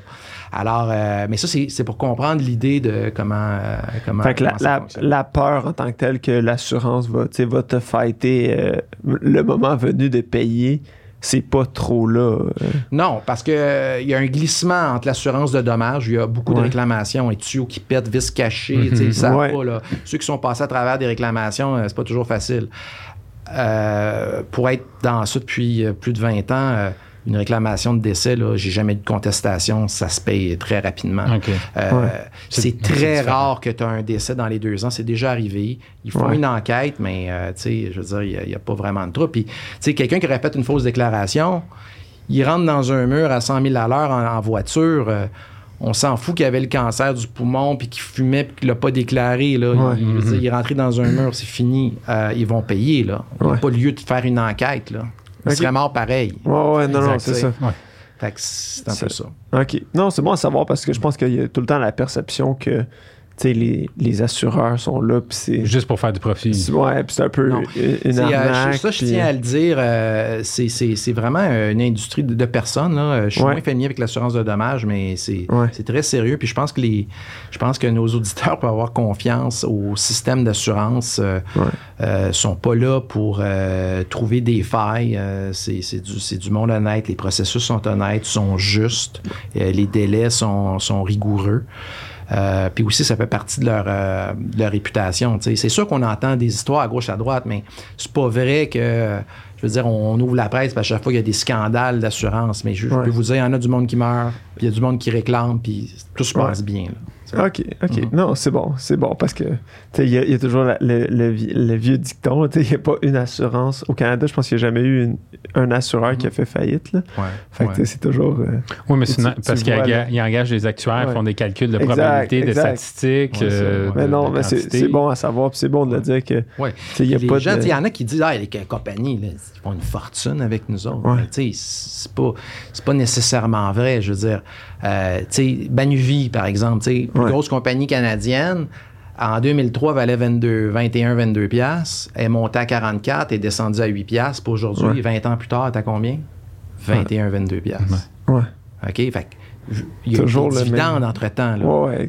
Alors, euh, mais ça, c'est c'est pour comprendre l'idée de comment. euh, comment Fait que la, ça la, la peur en tant que telle que l'assurance va, va te fighter euh, le moment venu de payer, c'est pas trop là. euh. Non, parce que euh, il y a un glissement entre l'assurance de dommages. Il y a beaucoup de réclamations et tuyaux qui pètent, vis cachés. savent Ouais. pas. Là. Ceux qui sont passés à travers des réclamations, euh, c'est pas toujours facile. Euh, pour être dans ça depuis plus de 20 ans, une réclamation de décès, là, j'ai jamais eu de contestation. Ça se paye très rapidement. Euh, Ouais. C'est très rare que tu as un décès dans les deux ans. C'est déjà arrivé. Ils font Ouais. une enquête, mais euh, tu sais, je veux dire, il n'y a, pas vraiment de trouble. Puis, quelqu'un qui répète une fausse déclaration, il rentre dans un mur à 100 000 à l'heure en, en voiture. euh, on s'en fout qu'il avait le cancer du poumon puis qu'il fumait puis qu'il l'a pas déclaré. Là. Ouais. Il, dire, il est rentré dans un mur, c'est fini. Euh, ils vont payer. Là. Il n'y a Ouais. pas lieu de faire une enquête. Là. Il Ok. serait mort pareil. Ouais, ouais, non, non, c'est ça. Ouais. Fait que c'est un C'est- peu ça. OK. Non, c'est bon à savoir parce que je pense qu'il y a tout le temps la perception que les, les assureurs sont là, puis c'est. Juste pour faire du profit. c'est- Ouais, puis c'est un peu Non. une, euh, ça, je tiens à le dire, euh, c'est, c'est- c'est vraiment euh, une industrie de, de personnes. Là. Euh, Je suis Ouais. moins familier avec l'assurance de dommages, mais c'est, Ouais. c'est très sérieux. Puis je pense que les, je pense que nos auditeurs peuvent avoir confiance au système d'assurance. Euh, Ouais. euh, sont pas là pour euh, trouver des failles. Euh, c'est, c'est du, c'est du monde honnête. Les processus sont honnêtes, sont justes. Euh, les délais sont, sont rigoureux. Euh, puis aussi, ça fait partie de leur, euh, de leur réputation. C'est sûr qu'on entend des histoires à gauche, à droite, mais c'est pas vrai que, je veux dire, on ouvre la presse, puis à chaque fois, il y a des scandales d'assurance. Mais je, je Ouais. peux vous dire, il y en a du monde qui meurt, puis il y a du monde qui réclame, puis tout se passe Ouais. bien. là. OK, OK. Mhm. Non, c'est bon, c'est bon parce que tu sais, il y, a- y toujours la- le, le vi- le vieux dicton, tu sais, il n'y a pas une assurance. Au Canada, je pense qu'il n'y a jamais eu une- un assureur qui a fait faillite. Là. Ouais. Fait que Ouais. tu sais, c'est toujours. euh, Oui, mais tu parce qu'ils vois, enga- là. ils engagent des actuaires, Ouais. font des calculs de Exact, probabilité, de exact. statistiques. Euh, ouais. mais de- non, de mais c'est bon à savoir, puis c'est bon de le dire que sais, il n'y a les pas gens, de. il y en a qui disent, ah, les compagnies, là, ils font une fortune avec nous autres. Ouais. Mais, tu sais, c'est pas, c'est pas nécessairement vrai. Je veux dire, euh, tu sais, Banuvie, par exemple, tu sais, plus Ouais. grosse compagnie canadienne, en 2003, valait 22, 21, 22 piastres. Elle est montée à 44 et descendue à 8 piastres. Puis aujourd'hui, Ouais. 20 ans plus tard, t'as combien? 21, 22 piastres. Ouais. OK? Fait il y a Toujours des dividendes entre-temps.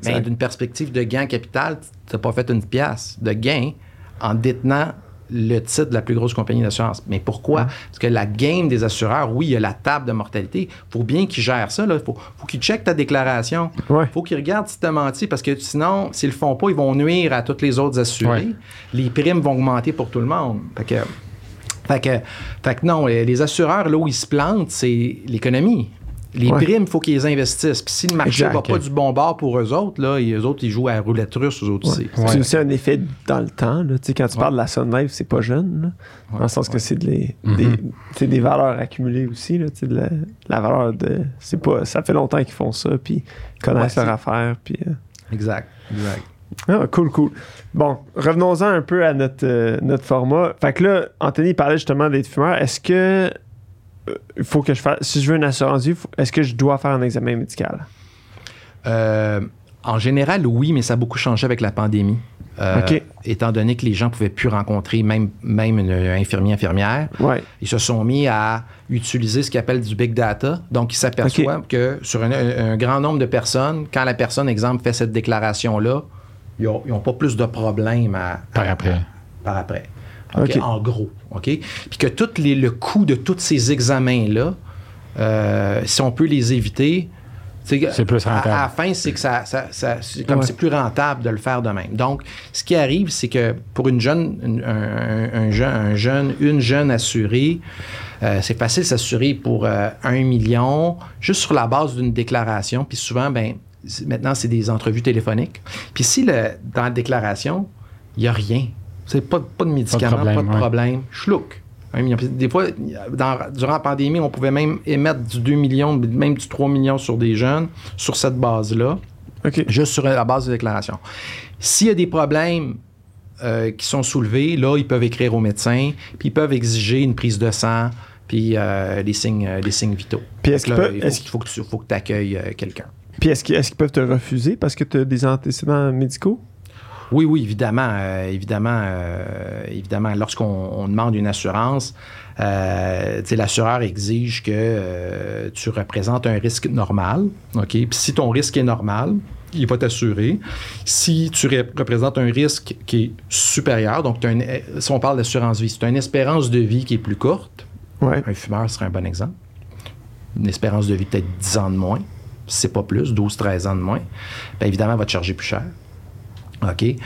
Mais d'une perspective de gain capital, tu n'as pas fait une pièce de gain en détenant le titre de la plus grosse compagnie d'assurance. Mais pourquoi? Parce que la game des assureurs, oui, il y a la table de mortalité. Il faut bien qu'ils gèrent ça. Il faut, faut qu'ils checkent ta déclaration. Il Ouais. faut qu'ils regardent si tu as menti. Parce que sinon, s'ils le font pas, ils vont nuire à tous les autres assurés. Ouais. Les primes vont augmenter pour tout le monde. Fait que, fait que, fait que non, les les assureurs, là où ils se plantent, c'est l'économie. Les Ouais. primes, il faut qu'ils investissent. Puis si le marché Exact. va pas du bon bord pour eux autres, là, eux autres, ils jouent à la roulette russe, eux autres Ouais. aussi. C'est aussi un effet dans le temps. Là. Tu sais, Quand tu Ouais. parles de la Sun Life, c'est pas jeune. là. dans le sens que c'est de les- Mhm. sais, des valeurs accumulées aussi. Là, de la, la valeur de. C'est pas, ça fait longtemps qu'ils font ça, puis ils connaissent Ouais, leur affaire. Puis, euh, Exact. Exact. Ah, cool, cool. Bon, revenons-en un peu à notre, euh, notre format. Fait que là, Anthony parlait justement d'être fumeur. Est-ce que il faut que je fasse. Si je veux une assurance vie, est-ce que je dois faire un examen médical? Euh, en général, oui, mais ça a beaucoup changé avec la pandémie. Euh, OK. étant donné que les gens pouvaient plus rencontrer même, même une infirmier, infirmière, Ouais. ils se sont mis à utiliser ce qu'ils appellent du big data. Donc, ils s'aperçoivent que sur un, un grand nombre de personnes, quand la personne, exemple, fait cette déclaration-là, ils n'ont pas plus de problèmes à, Par à- après. par après. En gros. OK? Puis que tout les, le coût de tous ces examens-là, euh, si on peut les éviter, C'est plus rentable. À, la fin, c'est que ça, ça- ça- c'est comme Ouais. c'est plus rentable de le faire de même. Donc, ce qui arrive, c'est que pour une jeune, une- un, un- un jeune, un jeune, une jeune assurée, euh, c'est facile de s'assurer pour euh, un million, juste sur la base d'une déclaration. Puis souvent, ben, maintenant, c'est des entrevues téléphoniques. Puis si le, dans la déclaration, il n'y a rien, c'est pas, pas de médicaments, pas de problème, ouais. Des fois, dans- durant la pandémie, on pouvait même émettre du 2 millions, même du 3 millions sur des jeunes, sur cette base-là, juste sur la base de déclaration. S'il y a des problèmes euh, qui sont soulevés, là, ils peuvent écrire au médecin, puis ils peuvent exiger une prise de sang, puis euh, les, signes, euh, les signes vitaux. Puis est-ce qu'il faut, faut que tu faut que accueilles euh, quelqu'un. Puis est-ce qu'ils est-ce qu'ils peuvent te refuser parce que tu as des antécédents médicaux? Oui, oui, évidemment, euh, évidemment, euh, évidemment. Lorsqu'on on demande une assurance, euh, tu l'assureur exige que tu représentes un risque normal, ok? Puis si ton risque est normal, il va t'assurer. Si tu ré- représentes un risque qui est supérieur, donc une- si on parle d'assurance vie, c'est une espérance de vie qui est plus courte. Ouais. Un fumeur serait un bon exemple. Une espérance de vie peut-être 10 ans de moins, si c'est pas plus, 12-13 ans de moins. Bien évidemment, elle va te charger plus cher. OK?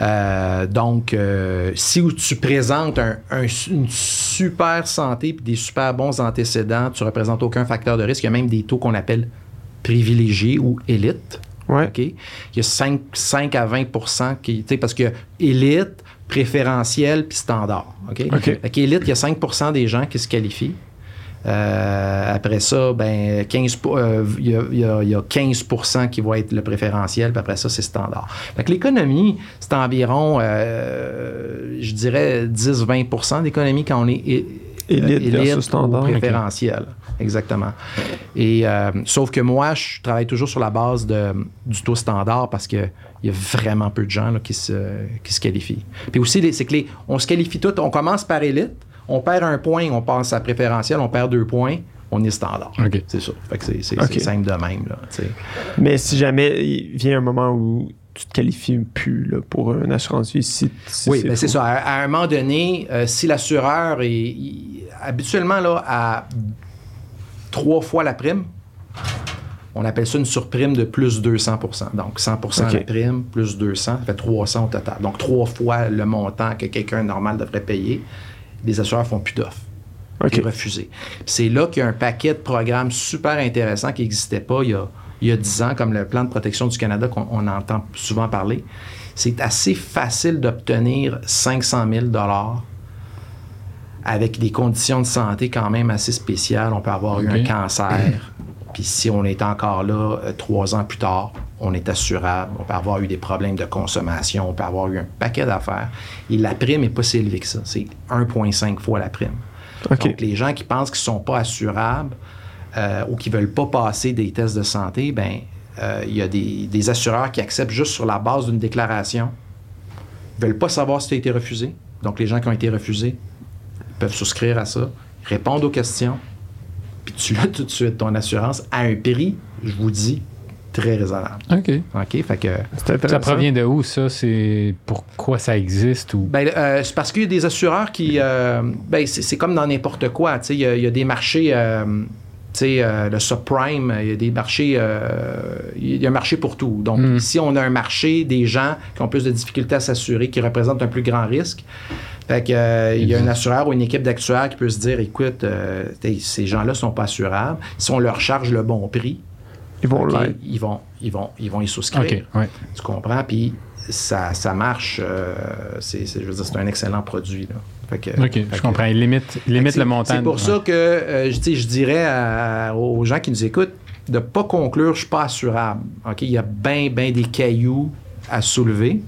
Euh, donc, euh, si tu présentes un- un- une super santé et des super bons antécédents, tu ne représentes aucun facteur de risque. Il y a même des taux qu'on appelle privilégiés ou élites. Ouais. OK? Il y a 5, 5 à 20% qui, tu sais, parce que élite, préférentiel puis standard. OK? OK. Fait qu'élite, il y a 5% des gens qui se qualifient. Euh, après ça, ben 15, po- euh, il y, a- il y a- il y a 15 qui vont être le préférentiel, puis après ça, c'est standard. Fait que l'économie, c'est environ, euh, je dirais, 10-20% d'économie quand on est Élite versus standard. préférentiel. Exactement. Et sauf que moi, je travaille toujours sur la base de, du taux standard parce que il y a vraiment peu de gens là, qui, se, qui se qualifient. Puis aussi, c'est que les, on se qualifie tout. On commence par élite, on perd un point, on passe à préférentiel, on perd deux points, on est standard. C'est ça. Fait que c'est, simple de même. Là. Mais si jamais il vient un moment où tu te qualifies plus là, pour une assurance vie, si, si Oui, ben c'est faux. ça. À, à un moment donné, euh, si l'assureur est il- habituellement là, à trois fois la prime, on appelle ça une surprime de plus 200% Donc 100 OK. la prime, plus 200, ça fait 300 au total. Donc trois fois le montant que quelqu'un normal devrait payer. Les assureurs font plus d'offres. OK. qui est refusé. C'est là qu'il y a un paquet de programmes super intéressants qui n'existaient pas il y, a, il y a 10 ans, comme le plan de protection du Canada qu'on on entend souvent parler. C'est assez facile d'obtenir 500 000 avec des conditions de santé quand même assez spéciales. On peut avoir eu un cancer, puis si on est encore là euh, trois ans plus tard, on est assurable. On peut avoir eu des problèmes de consommation, on peut avoir eu un paquet d'affaires. Et la prime n'est pas si élevée que ça. C'est 1,5 fois la prime. Donc, les gens qui pensent qu'ils ne sont pas assurables euh, ou qui ne veulent pas passer des tests de santé, ben euh, il y a des, des assureurs qui acceptent juste sur la base d'une déclaration. Ils ne veulent pas savoir si tu as été refusé. Donc, les gens qui ont été refusés peuvent souscrire à ça, répondre aux questions, puis tu l'as tout de suite, ton assurance, à un prix, je vous dis, très raisonnable. OK. OK? Fait que. Ça provient de où, ça? C'est pourquoi ça existe ou... Ben, euh, c'est parce qu'il y a des assureurs qui. euh, ben, c'est, c'est comme dans n'importe quoi. tu sais, Il y, a- il y a des marchés. euh, tu sais, euh, le subprime, il y a des marchés. euh, il y a un marché pour tout. Donc, Mm. ici, on a un marché des gens qui ont plus de difficultés à s'assurer, qui représentent un plus grand risque. Fait que, euh, il y a un assureur ou une équipe d'actuaires qui peut se dire écoute, euh, ces gens-là ne sont pas assurables. Si on leur charge le bon prix, Ils vont ils, vont, ils, vont, ils vont y souscrire. Ouais. Tu comprends? Puis ça, ça marche. euh, c'est, je veux dire, c'est un excellent produit. Là. Fait que- OK, fait je que- comprends. Il limite, limite le montant. C'est pour Ouais. ça que je, je dirais à- aux gens qui nous écoutent de ne pas conclure je suis pas assurable. OK? Il y a bien, bien des cailloux à soulever.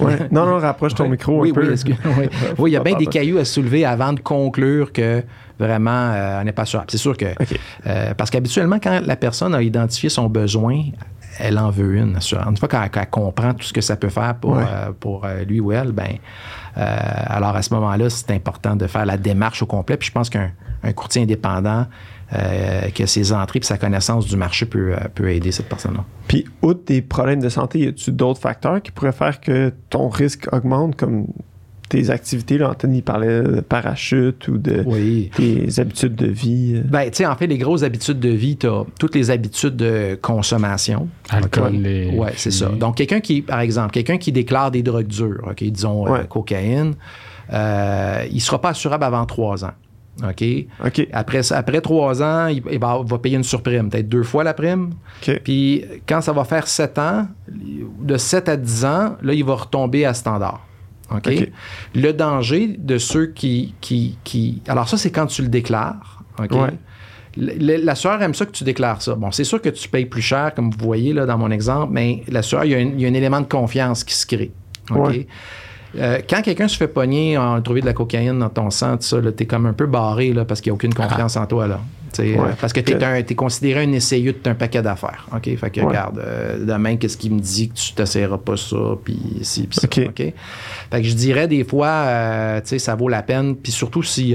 Ouais. Non, non, rapproche ton Ouais. micro oui, un peu. Oui, que- oui. Oui, il y a bien des cailloux à soulever avant de conclure que vraiment, euh, on n'est pas sûr. C'est sûr que. Euh, parce qu'habituellement, quand la personne a identifié son besoin, elle en veut une assurance. Une fois qu'elle, qu'elle comprend tout ce que ça peut faire pour, Ouais. euh, pour lui ou elle, ben, alors à ce moment-là, c'est important de faire la démarche au complet. Puis je pense qu'un un courtier indépendant, euh, que ses entrées et sa connaissance du marché peut, euh, peut aider cette personne-là. Puis, outre des problèmes de santé, y a-tu d'autres facteurs qui pourraient faire que ton risque augmente, comme tes activités? Là, Anthony parlait de parachute ou de Oui. tes habitudes de vie. euh. Ben, tu sais, en fait, les grosses habitudes de vie, tu as toutes les habitudes de consommation. Alcool et Ouais, c'est ça. Donc, quelqu'un qui, par exemple, quelqu'un qui déclare des drogues dures, OK, disons euh, cocaïne, euh, il ne sera pas assurable avant trois ans. OK? OK. Après, après trois ans, il, il va, va payer une surprime, peut-être deux fois la prime. OK. Puis quand ça va faire sept ans, de 7 à 10 ans, là, il va retomber à standard. OK? Le danger de ceux qui, qui, qui- Alors ça, c'est quand tu le déclares. OK? Ouais. Le- le- L'assureur aime ça que tu déclares ça. Bon, c'est sûr que tu payes plus cher, comme vous voyez là, dans mon exemple, mais l'assureur, il y, a un, il y a un élément de confiance qui se crée. OK? Ouais. Euh, quand quelqu'un se fait pogner en trouver de la cocaïne dans ton sang, tu es comme un peu barré là, parce qu'il n'y a aucune confiance en toi. Là. Ouais. euh, parce que tu es, considéré un essayeux de un paquet d'affaires. OK? Fait que Ouais. regarde, euh, demain, qu'est-ce qui me dit que tu t'essaieras pas ça, puis ci, puis ça. Fait que je dirais des fois, euh, tu sais, ça vaut la peine, puis surtout si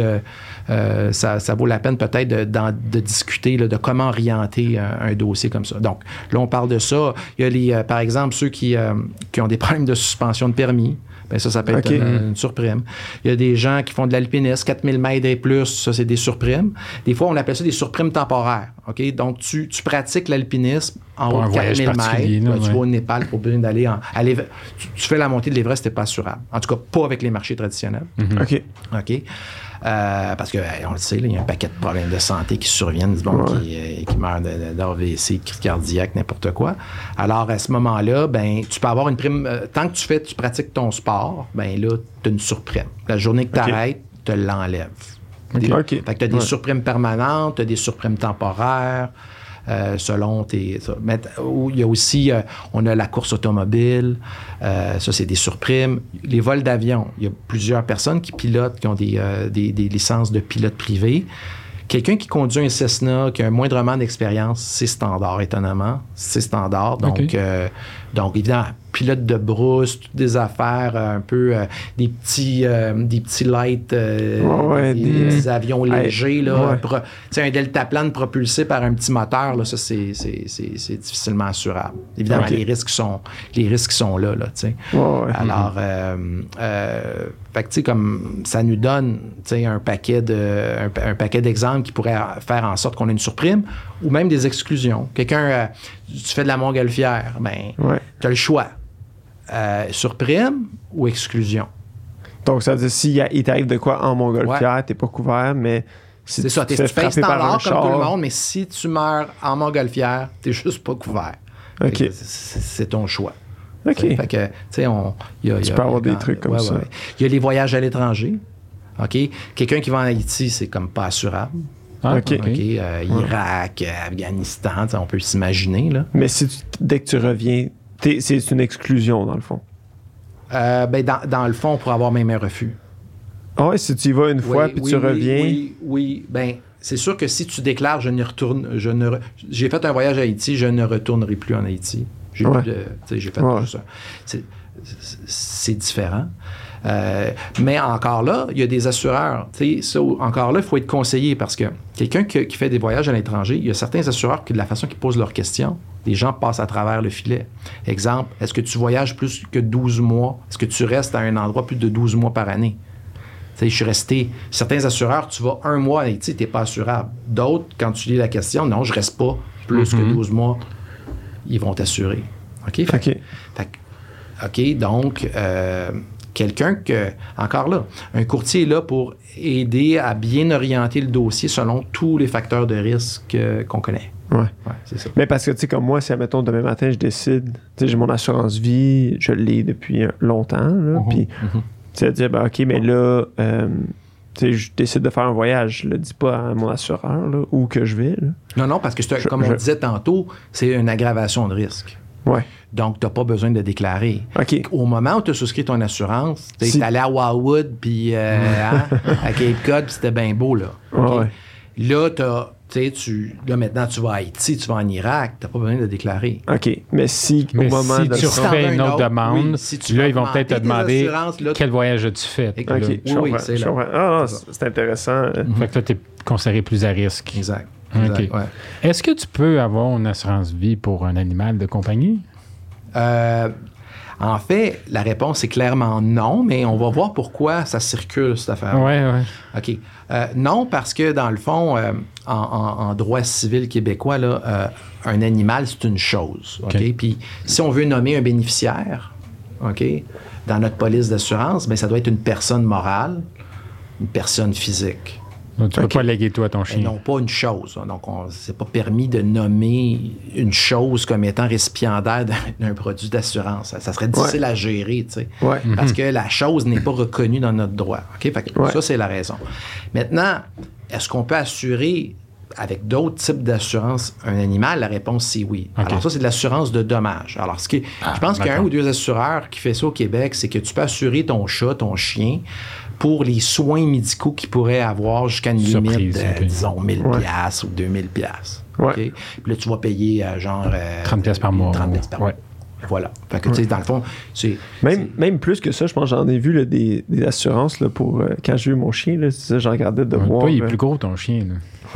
ça, ça vaut la peine peut-être de, discuter là, de comment orienter un, un dossier comme ça. Donc, là, on parle de ça. Il y a, les, par exemple, ceux qui, qui ont des problèmes de suspension de permis. Ben ça, ça peut être une, une surprime. Il y a des gens qui font de l'alpinisme, 4000 mètres et plus, ça, c'est des surprimes. Des fois, on appelle ça des surprimes temporaires. OK? Donc, tu, tu pratiques l'alpinisme en haut de voyage 4000 particulier, mètres. là, Tu vas au Népal pour besoin d'aller en. à l'Ever- tu, tu fais la montée de l'Everest, t'es pas assurable. En tout cas, pas avec les marchés traditionnels. OK. OK? Euh, parce que, hey, on le sait, il y a un paquet de problèmes de santé qui surviennent, du monde Ouais. qui, euh, qui meurt de- de- d'AVC, de crise cardiaque, n'importe quoi. Alors, à ce moment-là, ben, tu peux avoir une prime. euh, tant que tu fais, tu pratiques ton sport, ben là, tu as une surprime. La journée que tu arrêtes, tu l'enlèves. Des-. Fait que tu as des Ouais. surprimes permanentes, tu as des surprimes temporaires. Euh, selon tes. Mais il y a aussi, euh, on a la course automobile, euh, ça c'est des surprimes. Les vols d'avion, il y a plusieurs personnes qui pilotent, qui ont des, des, des licences de pilote privé. Quelqu'un qui conduit un Cessna, qui a un moindrement d'expérience, c'est standard, étonnamment. C'est standard. Donc, donc évidemment, pilote de brousse, toutes des affaires euh, un peu, euh, des petits euh, des petits lights, Ouais, des, des- des petits avions légers, là, ouais. pro- un deltaplane propulsé par un petit moteur, là, ça, c'est, c'est, c'est, c'est difficilement assurable. Évidemment, les risques sont les risques sont là, là. Ouais. Alors, fait que, comme ça nous donne, un paquet de, un, pa- un paquet d'exemples qui pourraient faire en sorte qu'on ait une surprime ou même des exclusions. Quelqu'un, euh, tu fais de la montgolfière, ben, Ouais. tu as le choix. Euh, surprime ou exclusion? Donc, ça veut dire, s'il y a- il t'arrive de quoi en montgolfière, t'es pas couvert, mais si C'est tu ça, te t'es tu un standard comme tout le monde, mais si tu meurs en montgolfière, t'es juste pas couvert. C'est- C'est ton choix. OK. Fait que, tu sais, on. il y a- il y Tu a- peux avoir il y a- des trucs comme ouais, ça. ouais. Il y a les voyages à l'étranger. OK? Quelqu'un qui va en Haïti, c'est comme pas assurable. Ah, OK. Euh, Irak, euh, Afghanistan, tu on peut s'imaginer, là. Mais si tu- dès que tu reviens, c'est une exclusion, dans le fond. Euh, ben, dans, dans le fond, pour avoir même un refus. Ah ouais, si tu y vas une fois, Oui, puis oui, tu oui, reviens. Oui, oui. Ben, c'est sûr que si tu déclares, je ne retourne, je ne, re- j'ai fait un voyage à Haïti, je ne retournerai plus en Haïti. J'ai Ouais. fait Ouais. c'est différent. Euh, mais encore là, il y a des assureurs. Ça, encore là, il faut être conseillé parce que quelqu'un qui, qui fait des voyages à l'étranger, il y a certains assureurs qui, de la façon qu'ils posent leurs questions, les gens passent à travers le filet. Exemple, est-ce que tu voyages plus que 12 mois? Est-ce que tu restes à un endroit plus de 12 mois par année? Je suis resté. Certains assureurs, tu vas un mois Haïti, tu n'es pas assurable. D'autres, quand tu lis la question, non, je reste pas plus que 12 mois. Ils vont t'assurer. OK? Fait- OK, donc, euh, quelqu'un que, encore là, un courtier est là pour aider à bien orienter le dossier selon tous les facteurs de risque euh, qu'on connaît. Ouais. Ouais, c'est ça. Mais parce que, tu sais, comme moi, si, admettons, demain matin, je décide, tu sais, j'ai mon assurance vie, je l'ai depuis euh, longtemps, là, Mhm. puis, tu sais, dire, ben, OK, mais là, euh, tu sais, je décide de faire un voyage, je le dis pas à mon assureur, là, où que je vais, là. Non, non, parce que Je- comme on je- disait tantôt, c'est une aggravation de risque. Ouais. Donc, tu n'as pas besoin de déclarer. Au moment où tu as souscrit ton assurance, tu Si- es allé à Wildwood, puis euh, hein, à Cape Cod, puis c'était bien beau, là. Ouais, OK? ouais. Là, t'as- tu là, maintenant, tu vas à Haïti, tu vas en Irak, tu n'as pas besoin de déclarer. OK. Mais si Mais au moment si de tu refais une un autre demande, oui, si tu là, ils vont peut-être te demander là, quel voyage as-tu fait. Ok. Là. Oui, oui, c'est. Ah, C'est intéressant. euh. Fait que là, tu es considéré plus à risque. Exact. Ouais. Est-ce que tu peux avoir une assurance vie pour un animal de compagnie? Euh, en fait, la réponse est clairement non, mais on va voir pourquoi ça circule, cette affaire. Oui, oui. OK. Euh, non, parce que dans le fond, euh, en, droit civil québécois, là, un animal, c'est une chose. OK? Puis si on veut nommer un bénéficiaire, OK, dans notre police d'assurance, ben, ça doit être une personne morale, une personne physique. Donc, tu peux OK. pas léguer toi ton Et chien. non pas une chose. Donc, on c'est pas permis de nommer une chose comme étant récipiendaire d'un- produit d'assurance. Ça, ça serait difficile à gérer, tu sais. Ouais. Parce que la chose n'est pas reconnue dans notre droit. OK? Fait que Ouais. Ça, c'est la raison. Maintenant, est-ce qu'on peut assurer avec d'autres types d'assurance un animal? La réponse, c'est oui. Alors, ça, c'est de l'assurance de dommages. Alors, ce qui, Ah, je pense qu'il y a un ou deux assureurs qui fait ça au Québec, c'est que tu peux assurer ton chat, ton chien, pour les soins médicaux qu'il pourrait avoir jusqu'à une Surprise, limite de, disons, 1000 Ouais. piastres ou 2000 piastres. Ouais. OK? Puis là, tu vas payer euh, genre... euh, 30 piastres par mois. 30 piastres par mois. Ouais. Voilà. Fait que, tu sais, dans le fond, c'est... Même, même plus que ça, je pense que j'en ai vu là, des, des assurances là, pour euh, quand j'ai eu mon chien. Là, c'est ça, j'en regardais de voir. Toi, il est euh, plus gros ton chien. là.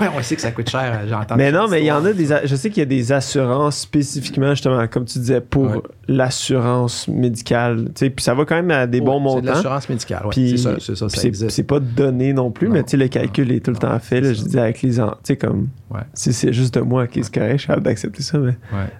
ouais, on sait que ça coûte cher, euh, j'entends. mais non, mais il y en a des. Je sais qu'il y a des assurances spécifiquement, justement, comme tu disais, pour Ouais. l'assurance médicale. tu sais, Puis ça va quand même à des bons Ouais, C'est montants. l'assurance médicale. Puis C'est ça, c'est ça, puis ça c'est existe. c'est pas donné non plus, Non. mais tu sais, le calcul est tout le temps fait. Là, je disais avec les. Tu sais, comme. Si c'est juste de moi qui est correct, je suis d'accepter ça, mais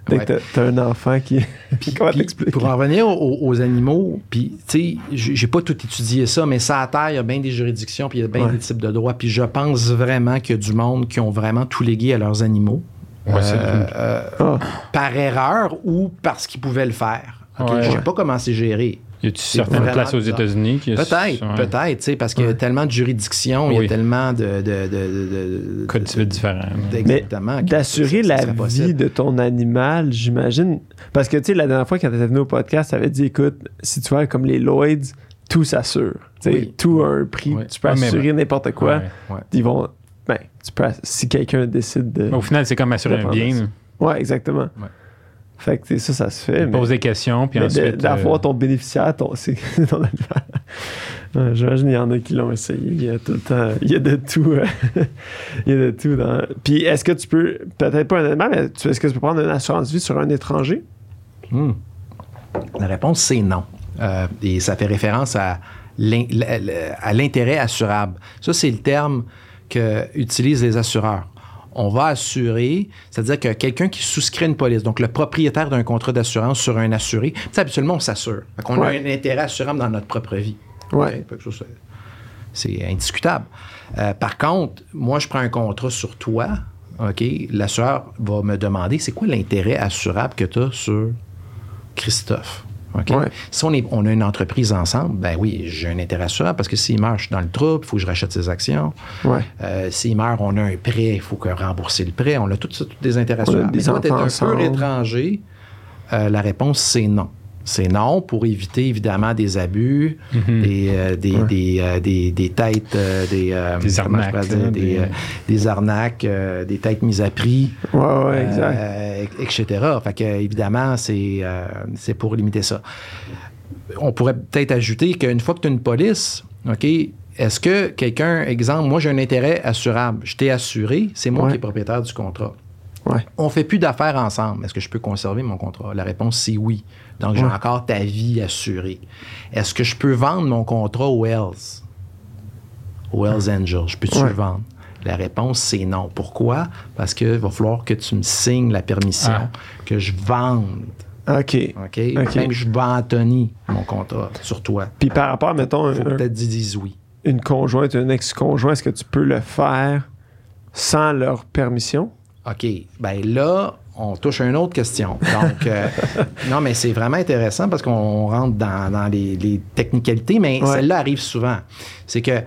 dès que t'as- un enfant qui. Comment Puis, t'expliques? Pour en revenir aux, aux animaux, puis, tu sais, j'ai pas tout étudié ça, mais ça à terre, il y a bien des juridictions, puis il y a bien des types de droits. Puis je pense vraiment qu'il y a du monde qui ont vraiment tout légué à leurs animaux. Ouais, Euh, euh, Ah, par erreur ou parce qu'ils pouvaient le faire. Ouais. Je sais Ouais. pas comment c'est géré. Y a-tu certaines places aux. États-Unis qui Peut-être, Ouais. peut-être, tu sais, parce qu'il y a Ouais. tellement de juridictions, il y a tellement de. de, de, de- de- Code civil différent. là. Mais Exactement. d'assurer ça- ça la vie possible. de ton animal, j'imagine. Parce que, tu sais, la dernière fois, quand tu étais venu au podcast, tu avais dit, écoute, si tu vas comme les Lloyds, tout s'assure. Tu sais, Oui. tout a un prix. Oui. Tu peux Ouais, mais assurer n'importe quoi. Ouais. Ouais. Ils vont. Ben, tu peux. Si quelqu'un décide de. Au final, c'est comme assurer un bien. Ouais, exactement. Ouais. Fait que, ça, ça se fait. Mais- poses des questions, puis mais de- ensuite. d'avoir euh, ton bénéficiaire, ton, c'est ton J'imagine qu'il y en a qui l'ont essayé. Il y a tout le temps. Il y a de tout. euh, il y a de tout dans. Puis est-ce que tu peux. Peut-être pas un animal, mais tu- est-ce que tu peux prendre une assurance vie sur un étranger? Hmm. La réponse, c'est non. Euh, et ça fait référence à l'intérêt assurable. Ça, c'est le terme que utilisent les assureurs. On va assurer, c'est-à-dire que quelqu'un qui souscrit une police, donc le propriétaire d'un contrat d'assurance sur un assuré, tu sais, habituellement, on s'assure. On Ouais. a un intérêt assurable dans notre propre vie. Ouais. C'est indiscutable. Euh, par contre, moi, je prends un contrat sur toi. OK? L'assureur va me demander c'est quoi l'intérêt assurable que tu as sur Christophe? Ouais. Si on, est, on a une entreprise ensemble, ben oui, j'ai un intérêt assurable parce que s'il meurt, je suis dans le trouble, il faut que je rachète ses actions. Ouais. Euh, s'il meurt, on a un prêt, il faut que rembourser le prêt. On a tout ça, tous des intérêts On a assurables. des Mais toi, t'es enfants un peu étranger. Euh, la réponse, c'est non. C'est non pour éviter évidemment des abus, des, euh, des, Ouais. des, euh, des, des têtes, euh, des, arnaques, dire, des, des- euh, arnaques, des têtes mises à prix, Ouais, ouais, exact. etc. Fait que, évidemment, c'est c'est pour limiter ça. On pourrait peut-être ajouter qu'une fois que tu as une police, OK, est-ce que quelqu'un, exemple, moi j'ai un intérêt assurable, je t'ai assuré, c'est moi qui est propriétaire du contrat. Ouais. On fait plus d'affaires ensemble. Est-ce que je peux conserver mon contrat? La réponse, c'est oui. Donc, j'ai Ouais. encore ta vie assurée. Est-ce que je peux vendre mon contrat aux Wells? Aux Wells Angels? Je peux-tu Ouais. le vendre? La réponse, c'est non. Pourquoi? Parce qu'il va falloir que tu me signes la permission Ah. que je vende. OK. OK? OK. Même que je vends à Tony mon contrat sur toi. Puis par rapport, mettons, faut peut-être disent oui. une conjointe, un ex-conjoint, est-ce que tu peux le faire sans leur permission? OK. Ben là, on touche à une autre question. Donc, euh, non, mais c'est vraiment intéressant parce qu'on rentre dans, dans les, les technicalités, mais Ouais. celle-là arrive souvent. C'est que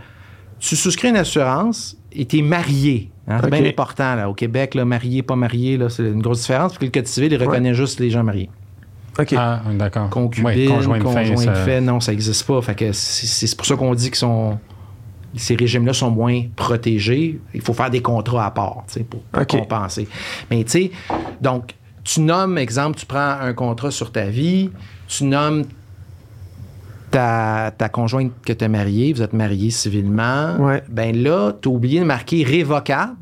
tu souscris une assurance et tu es marié Hein, C'est Ok. bien important. Là. Au Québec, là, marié, pas marié, là, c'est une grosse différence. Puis le Code civil, il reconnaît juste les gens mariés. OK. Ah, d'accord. Concubine, Ouais, conjoint, de fait, de ça- fait, non, ça n'existe pas. Fait que c'est c'est pour ça qu'on dit que sont, ces régimes-là sont moins protégés. Il faut faire des contrats à part pour, pour compenser. Mais tu sais, donc, tu nommes, exemple, tu prends un contrat sur ta vie, tu nommes ta, ta conjointe que tu as mariée, vous êtes mariés civilement. Ouais. Ben là, tu as oublié de marquer révocable.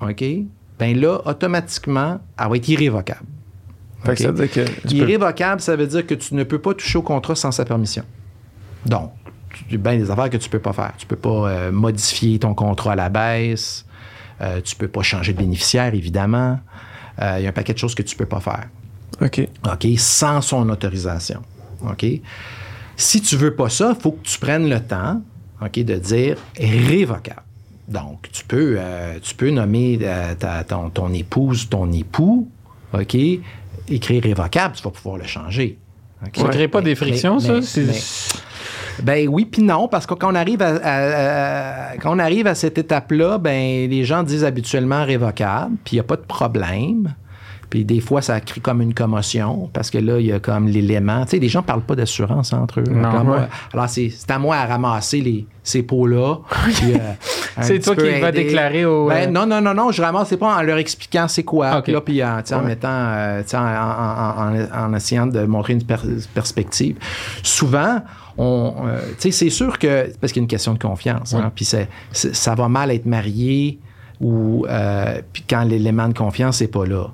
OK? Ben là, automatiquement, elle va être irrévocable. Fait que ça veut dire que. peux- Irrévocable, ça veut dire que tu ne peux pas toucher au contrat sans sa permission. Donc, a bien des affaires que tu peux pas faire. Tu peux pas euh, modifier ton contrat à la baisse. Euh, tu peux pas changer de bénéficiaire, évidemment. Euh, Il y a un paquet de choses que tu peux pas faire. OK. OK? Sans son autorisation. OK? Si tu veux pas ça, il faut que tu prennes le temps, OK, de dire révocable. Donc, tu peux, euh, tu peux nommer ta- ton, ton épouse, ton époux, OK? Écrire révocable, tu vas pouvoir le changer. Ça crée pas Mais- des frictions, mais- ça? mais- ben oui, puis non, parce que quand on arrive à, à- à- quand on arrive à cette étape-là, ben les gens disent habituellement révocable, puis il n'y a pas de problème. Puis des fois, ça crée comme une commotion, parce que là, il y a comme l'élément. Tu sais, les gens ne parlent pas d'assurance entre eux. Non, moi- ouais. alors, c'est c'est à moi à ramasser les, ces pots-là. euh, C'est toi qui vas déclarer au, Ben, euh, non, non, non, non, je ramasse pas en leur expliquant c'est quoi. Là, puis en, mettant, euh, en, en- en- en essayant de montrer une per- perspective. Souvent, on, euh, c'est sûr que, parce qu'il y a une question de confiance, hein, puis ça va mal être marié ou euh, quand l'élément de confiance n'est pas là.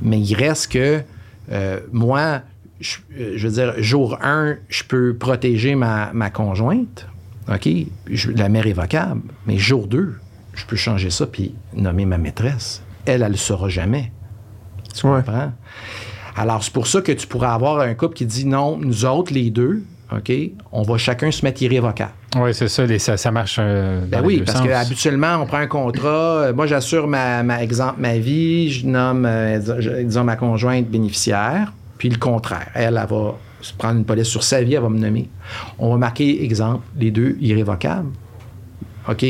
Mais il reste que euh, moi, je, euh, je veux dire, jour 1, je peux protéger ma, ma conjointe, OK, je la mets révocable, mais jour 2, je peux changer ça puis nommer ma maîtresse. Elle, elle ne le saura jamais. Tu Ouais. comprends? Alors, c'est pour ça que tu pourrais avoir un couple qui dit non, nous autres, les deux, OK, on va chacun se mettre irrévocable. Oui, c'est ça, les- ça, ça marche. euh, dans Ben les oui, deux parce sens. que habituellement, on prend un contrat. euh, Moi, j'assure ma, ma exemple, ma vie, je nomme, euh, dis- disons, ma conjointe bénéficiaire, puis le contraire. Elle, elle va se prendre une police sur sa vie, elle va me nommer. On va marquer, exemple, les deux irrévocables. OK?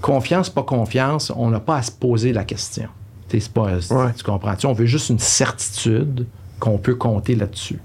Confiance, pas confiance, on n'a pas à se poser la question. Tu c'est pas, Ouais. tu comprends-tu? On veut juste une certitude qu'on peut compter là-dessus.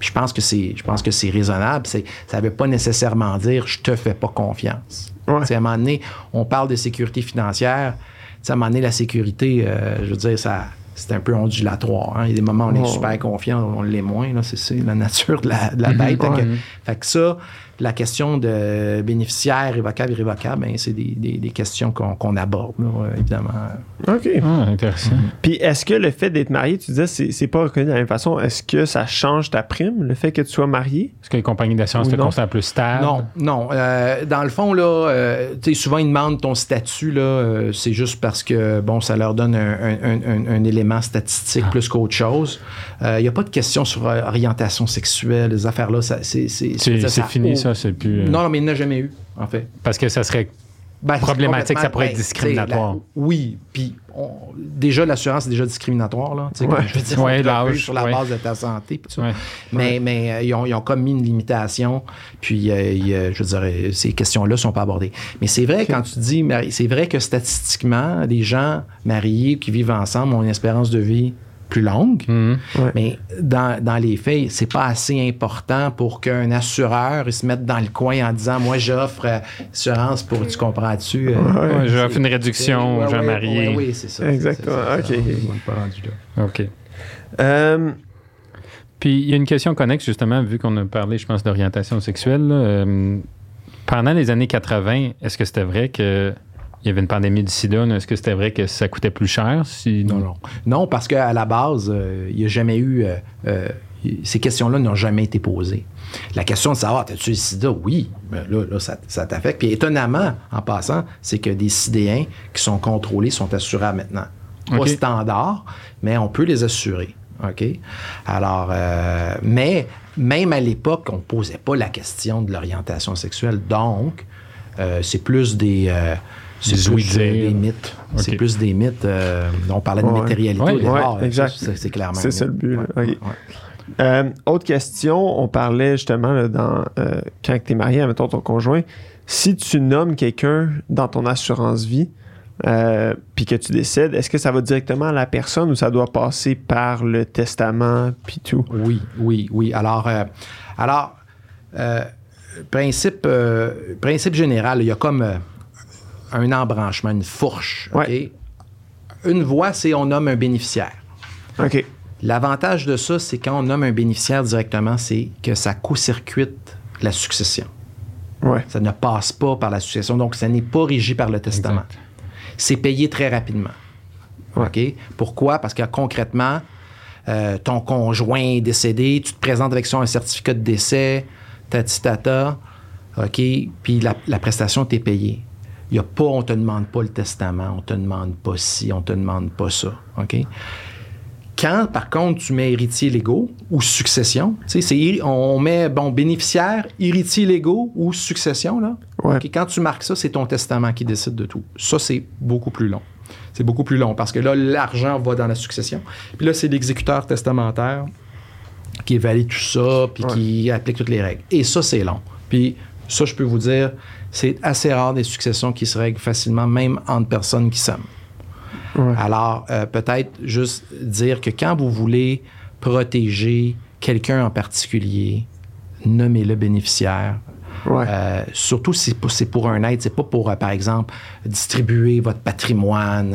Puis je pense que c'est, je pense que c'est raisonnable. C'est, ça ne veut pas nécessairement dire je te fais pas confiance. Ouais. À un moment donné, on parle de sécurité financière. Tu sais, À un moment donné, la sécurité, euh, je veux dire, ça, c'est un peu ondulatoire. hein. Il y a des moments où on est super confiant, on l'est moins. là. C'est, c'est la nature de la, de la bête. Fait que- Ouais. fait que ça, la question de bénéficiaire, révocable, irrévocable, ben, c'est des, des- des questions qu'on, qu'on aborde, là, évidemment. OK. Ah, intéressant. Puis est-ce que le fait d'être marié, tu disais, c'est c'est pas reconnu de la même façon, est-ce que ça change ta prime, le fait que tu sois marié? Est-ce que les compagnies d'assurance te considèrent plus stable? Non, non. Euh, dans le fond, là, euh, tu sais, souvent, ils demandent ton statut, là, euh, c'est juste parce que, bon, ça leur donne un, un- un- un élément statistique plus qu'autre chose. Il n'y a pas de question sur orientation sexuelle, les affaires-là, C'est c'est fini, ça, c'est plus. euh, Non, non, mais il n'y en a jamais eu, en fait. Parce que ça serait. Ben, c'est Problématique, ça pourrait être ben, discriminatoire. la- oui, puis on- déjà, l'assurance est déjà discriminatoire, là. tu sais, Ouais. comme je veux dire, Ouais, sur la ouais. base de ta santé. Mais, mais euh, ils, ont, ils ont comme mis une limitation, puis euh, il y a- je veux dire, euh, ces questions-là sont pas abordées. Mais c'est vrai, quand tu dis, c'est vrai que statistiquement, les gens mariés qui vivent ensemble ont une espérance de vie plus longue. Mhm. Ouais. Mais dans, dans les faits, c'est pas assez important pour qu'un assureur il se mette dans le coin en disant Moi, j'offre euh, assurance pour. Tu comprends-tu? euh, Ouais, j'offre une réduction Ouais, aux gens ouais, mariés. ouais, oui, c'est ça. Exactement, c'est- c'est- ok. c'est- on est pas rendu là. OK. Euh, Puis il y a une question connexe, justement, vu qu'on a parlé, je pense, d'orientation sexuelle. là, euh, pendant les années 80, est-ce que c'était vrai que. Il y avait une pandémie du sida. Est-ce que c'était vrai que ça coûtait plus cher? Si... Non, non. Non, parce qu'à la base, euh, il n'y a jamais eu. euh, euh, ces questions-là n'ont jamais été posées. La question de savoir, as-tu le sida? Oui. Ben là, là, ça, ça t'affecte. Puis étonnamment, en passant, c'est que des sidéens qui sont contrôlés sont assurés maintenant. Pas standard, mais on peut les assurer. OK? Alors, euh, mais même à l'époque, on ne posait pas la question de l'orientation sexuelle. Donc, euh, c'est plus des. euh, c'est Des plus, euh, des mythes. C'est plus des mythes. euh, on parlait de Ouais. matérialité Ouais, au départ. ouais, là, exact. ça, C'est clairement. C'est ça le but, euh, autre question, on parlait justement là, dans, euh, quand tu es marié, mettons ton conjoint, si tu nommes quelqu'un dans ton assurance vie, euh, puis que tu décèdes, est-ce que ça va directement à la personne ou ça doit passer par le testament puis tout? Oui, oui, oui. Alors, euh, alors euh, principe, euh, principe général, il y a comme euh, un embranchement, une fourche. Une voie, c'est on nomme un bénéficiaire. OK. L'avantage de ça, c'est quand on nomme un bénéficiaire directement, c'est que ça court-circuite la succession. Ouais. Ça ne passe pas par la succession, donc ça n'est pas régi par le testament. C'est payé très rapidement. Ouais. Pourquoi? Parce que concrètement, euh, ton conjoint est décédé, tu te présentes avec ça un certificat de décès, tati tata, OK? Puis la, la prestation t'est payée. Il y a pas, on te demande pas le testament, on te demande pas ci, on te demande pas ça. OK? Quand, par contre, tu mets héritiers légaux ou succession, tu sais, c'est on met, bon, bénéficiaire, héritiers légaux ou succession, là. Ouais. Quand tu marques ça, c'est ton testament qui décide de tout. Ça, c'est beaucoup plus long. C'est beaucoup plus long parce que là, l'argent va dans la succession. Puis là, c'est l'exécuteur testamentaire qui évalue tout ça, puis Ouais. qui applique toutes les règles. Et ça, c'est long. Puis ça, je peux vous dire, c'est assez rare des successions qui se règlent facilement, même entre personnes qui s'aiment. Ouais. Alors, euh, peut-être juste dire que quand vous voulez protéger quelqu'un en particulier, nommez-le bénéficiaire. Ouais. Euh, surtout si c'est pour- un aide, c'est pas pour, euh, par exemple, distribuer votre patrimoine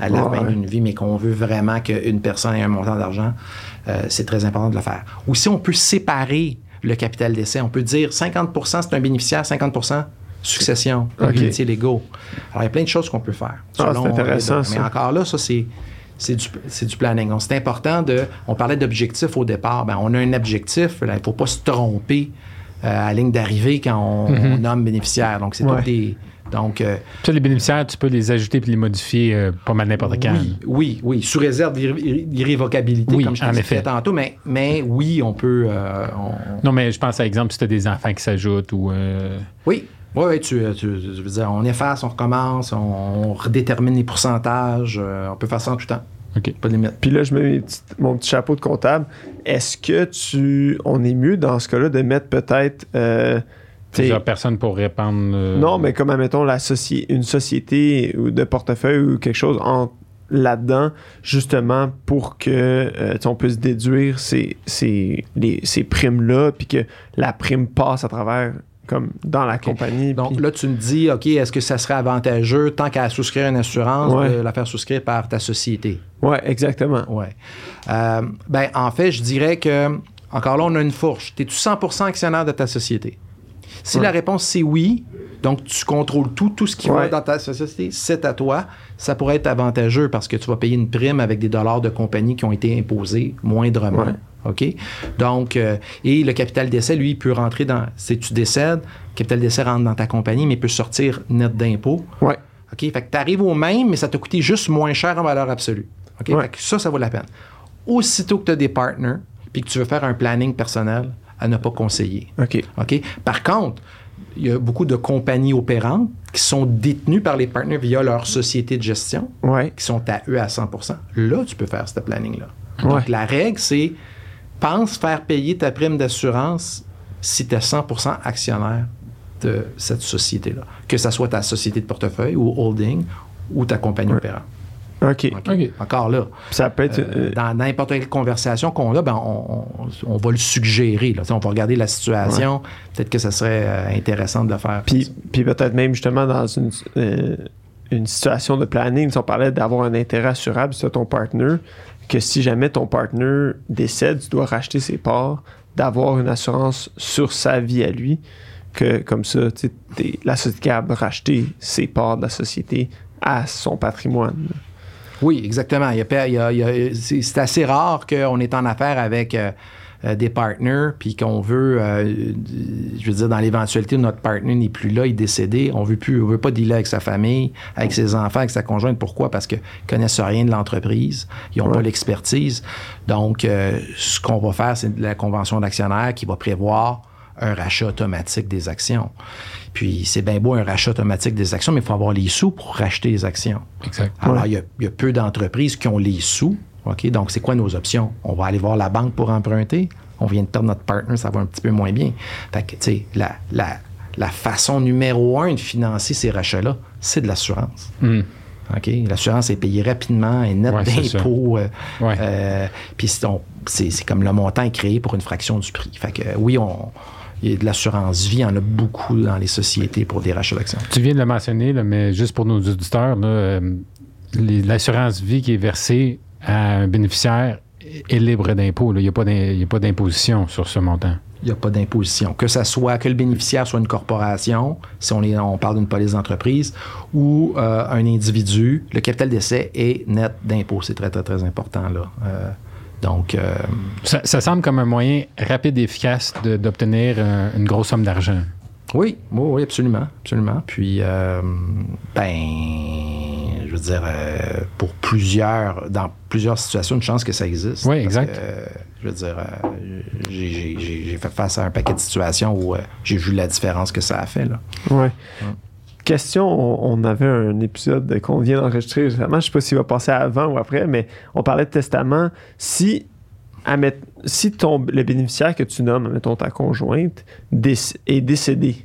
à la Ouais. fin d'une vie, mais qu'on veut vraiment qu'une personne ait un montant d'argent. c'est très important de le faire. Ou si on peut séparer le capital d'essai, on peut dire 50% c'est un bénéficiaire, 50 succession, Ok. héritiers légaux. Alors, il y a plein de choses qu'on peut faire. Ah, selon c'est intéressant, les deux. Mais ça. encore là, ça, c'est. C'est du, du planning. Donc, c'est important de. On parlait d'objectif au départ. Ben, on a un objectif. là, Il ne faut pas se tromper euh, à la ligne d'arrivée quand on, on nomme bénéficiaire. Donc, c'est Mhm. Ouais. tout des. Donc, euh, Ça, les bénéficiaires, tu peux les ajouter puis les modifier euh, pas mal n'importe quand. oui, oui, oui, sous réserve d'irré- d'irrévocabilité, Oui, comme je en t'expliquais effet. tantôt. Mais, mais oui, on peut. euh, on- Non, mais je pense à exemple si tu as des enfants qui s'ajoutent ou. euh, Oui. Oui, oui, tu, tu- je veux dire, on efface, on recommence, on, on redétermine les pourcentages. euh, on peut faire ça en tout temps. OK. Pas de limite. Puis là, je mets petites- mon petit chapeau de comptable. Est-ce que tu. On est mieux dans ce cas-là de mettre peut-être. euh, Plusieurs personnes pour répandre. euh, non, mais comme, admettons, la soci- une société ou de portefeuille ou quelque chose en là-dedans, justement pour que euh, on puisse déduire ces, ces, les- ces primes-là, puis que la prime passe à travers, comme dans la compagnie. Donc là, tu me dis, OK, est-ce que ça serait avantageux, tant qu'à souscrire une assurance, Ouais. de la faire souscrire par ta société? Ouais, exactement. Oui. ben, en fait, je dirais que, encore là, on a une fourche. Es-tu 100% actionnaire de ta société? Si Ouais. la réponse c'est oui, donc tu contrôles tout, tout ce qui va Ouais. dans ta société, c'est à toi, ça pourrait être avantageux parce que tu vas payer une prime avec des dollars de compagnie qui ont été imposés moindrement. Ouais. OK? Donc, euh, et le capital d'essai, lui, il peut rentrer dans. Si tu décèdes, le capital d'essai rentre dans ta compagnie, mais il peut sortir net d'impôt. Ouais. OK? Fait que tu arrives au même, mais ça t'a coûté juste moins cher en valeur absolue. OK? Ouais. Fait que ça, ça vaut la peine. Aussitôt que tu as des partners, puis que tu veux faire un planning personnel, à ne pas conseiller. OK. OK? Par contre, il y a beaucoup de compagnies opérantes qui sont détenues par les partners via leur société de gestion, Ouais. qui sont à eux à 100% Là, tu peux faire ce planning-là. Ouais. Donc, la règle, c'est pense faire payer ta prime d'assurance si tu es 100% actionnaire de cette société-là. Que ce soit ta société de portefeuille ou holding ou ta compagnie Ouais. opérante. OK. Encore là. Ça peut être. Euh, euh, dans n'importe quelle conversation qu'on a, ben, on, on- on va le suggérer. Là. On va regarder la situation. Peut-être que ça serait euh, intéressant de le faire. Puis, puis peut-être même justement dans une, euh, une situation de planning, si on parlait d'avoir un intérêt assurable sur ton partner, que si jamais ton partner décède, tu dois racheter ses parts, d'avoir une assurance sur sa vie à lui, que comme ça, la société a racheté ses parts de la société à son patrimoine. Oui, exactement. Il y a il y c'est assez rare qu'on est en affaire avec euh, euh, des partners, puis qu'on veut, euh, je veux dire, dans l'éventualité où notre partner n'est plus là, il est décédé, on veut plus, on veut pas dealer avec sa famille, avec ses enfants, avec sa conjointe. Pourquoi? Parce qu'ils connaissent rien de l'entreprise, ils n'ont Ouais. pas l'expertise. Donc, euh, ce qu'on va faire, c'est la convention d'actionnaire qui va prévoir un rachat automatique des actions. Puis, c'est bien beau un rachat automatique des actions, mais il faut avoir les sous pour racheter les actions. Exact. Alors, Ouais. il, y a, il y a peu d'entreprises qui ont les sous. OK? Donc, c'est quoi nos options? On va aller voir la banque pour emprunter. On vient de perdre notre partner, ça va un petit peu moins bien. Fait que, tu sais, la, la, la façon numéro un de financer ces rachats-là, c'est de l'assurance. Hmm. OK? L'assurance est payée rapidement, est nette Ouais, d'impôts. euh, Ouais. euh, Puis c'est comme le montant est créé pour une fraction du prix. Fait que oui, on, il y a de l'assurance vie, il y en a beaucoup dans les sociétés pour des rachats d'actions. Tu viens de le mentionner, là, mais juste pour nos auditeurs, euh, l'assurance vie qui est versée à un bénéficiaire est libre d'impôt. Il n'y a pas a d'imposition sur ce montant. Il n'y a pas d'imposition. Que ça soit que le bénéficiaire soit une corporation, si on, est, on parle d'une police d'entreprise, ou euh, un individu, le capital d'essai est net d'impôt. C'est très, très, très important. Là. Euh, donc, euh, Ça, ça semble comme un moyen rapide et efficace d'obtenir euh, une grosse somme d'argent. oui, oui, oui, absolument. absolument. Puis, euh, ben, je veux dire, euh, pour plusieurs, dans plusieurs situations, une chance que ça existe. Oui, exact. que, euh, je veux dire, euh, j'ai- fait face à un paquet de situations où euh, j'ai vu la différence que ça a fait. Là. Ouais. Question, on, on avait un épisode qu'on vient d'enregistrer récemment, je sais pas s'il va passer avant ou après, mais on parlait de testament. Si, si ton, le bénéficiaire que tu nommes, mettons ta conjointe, déc- est décédé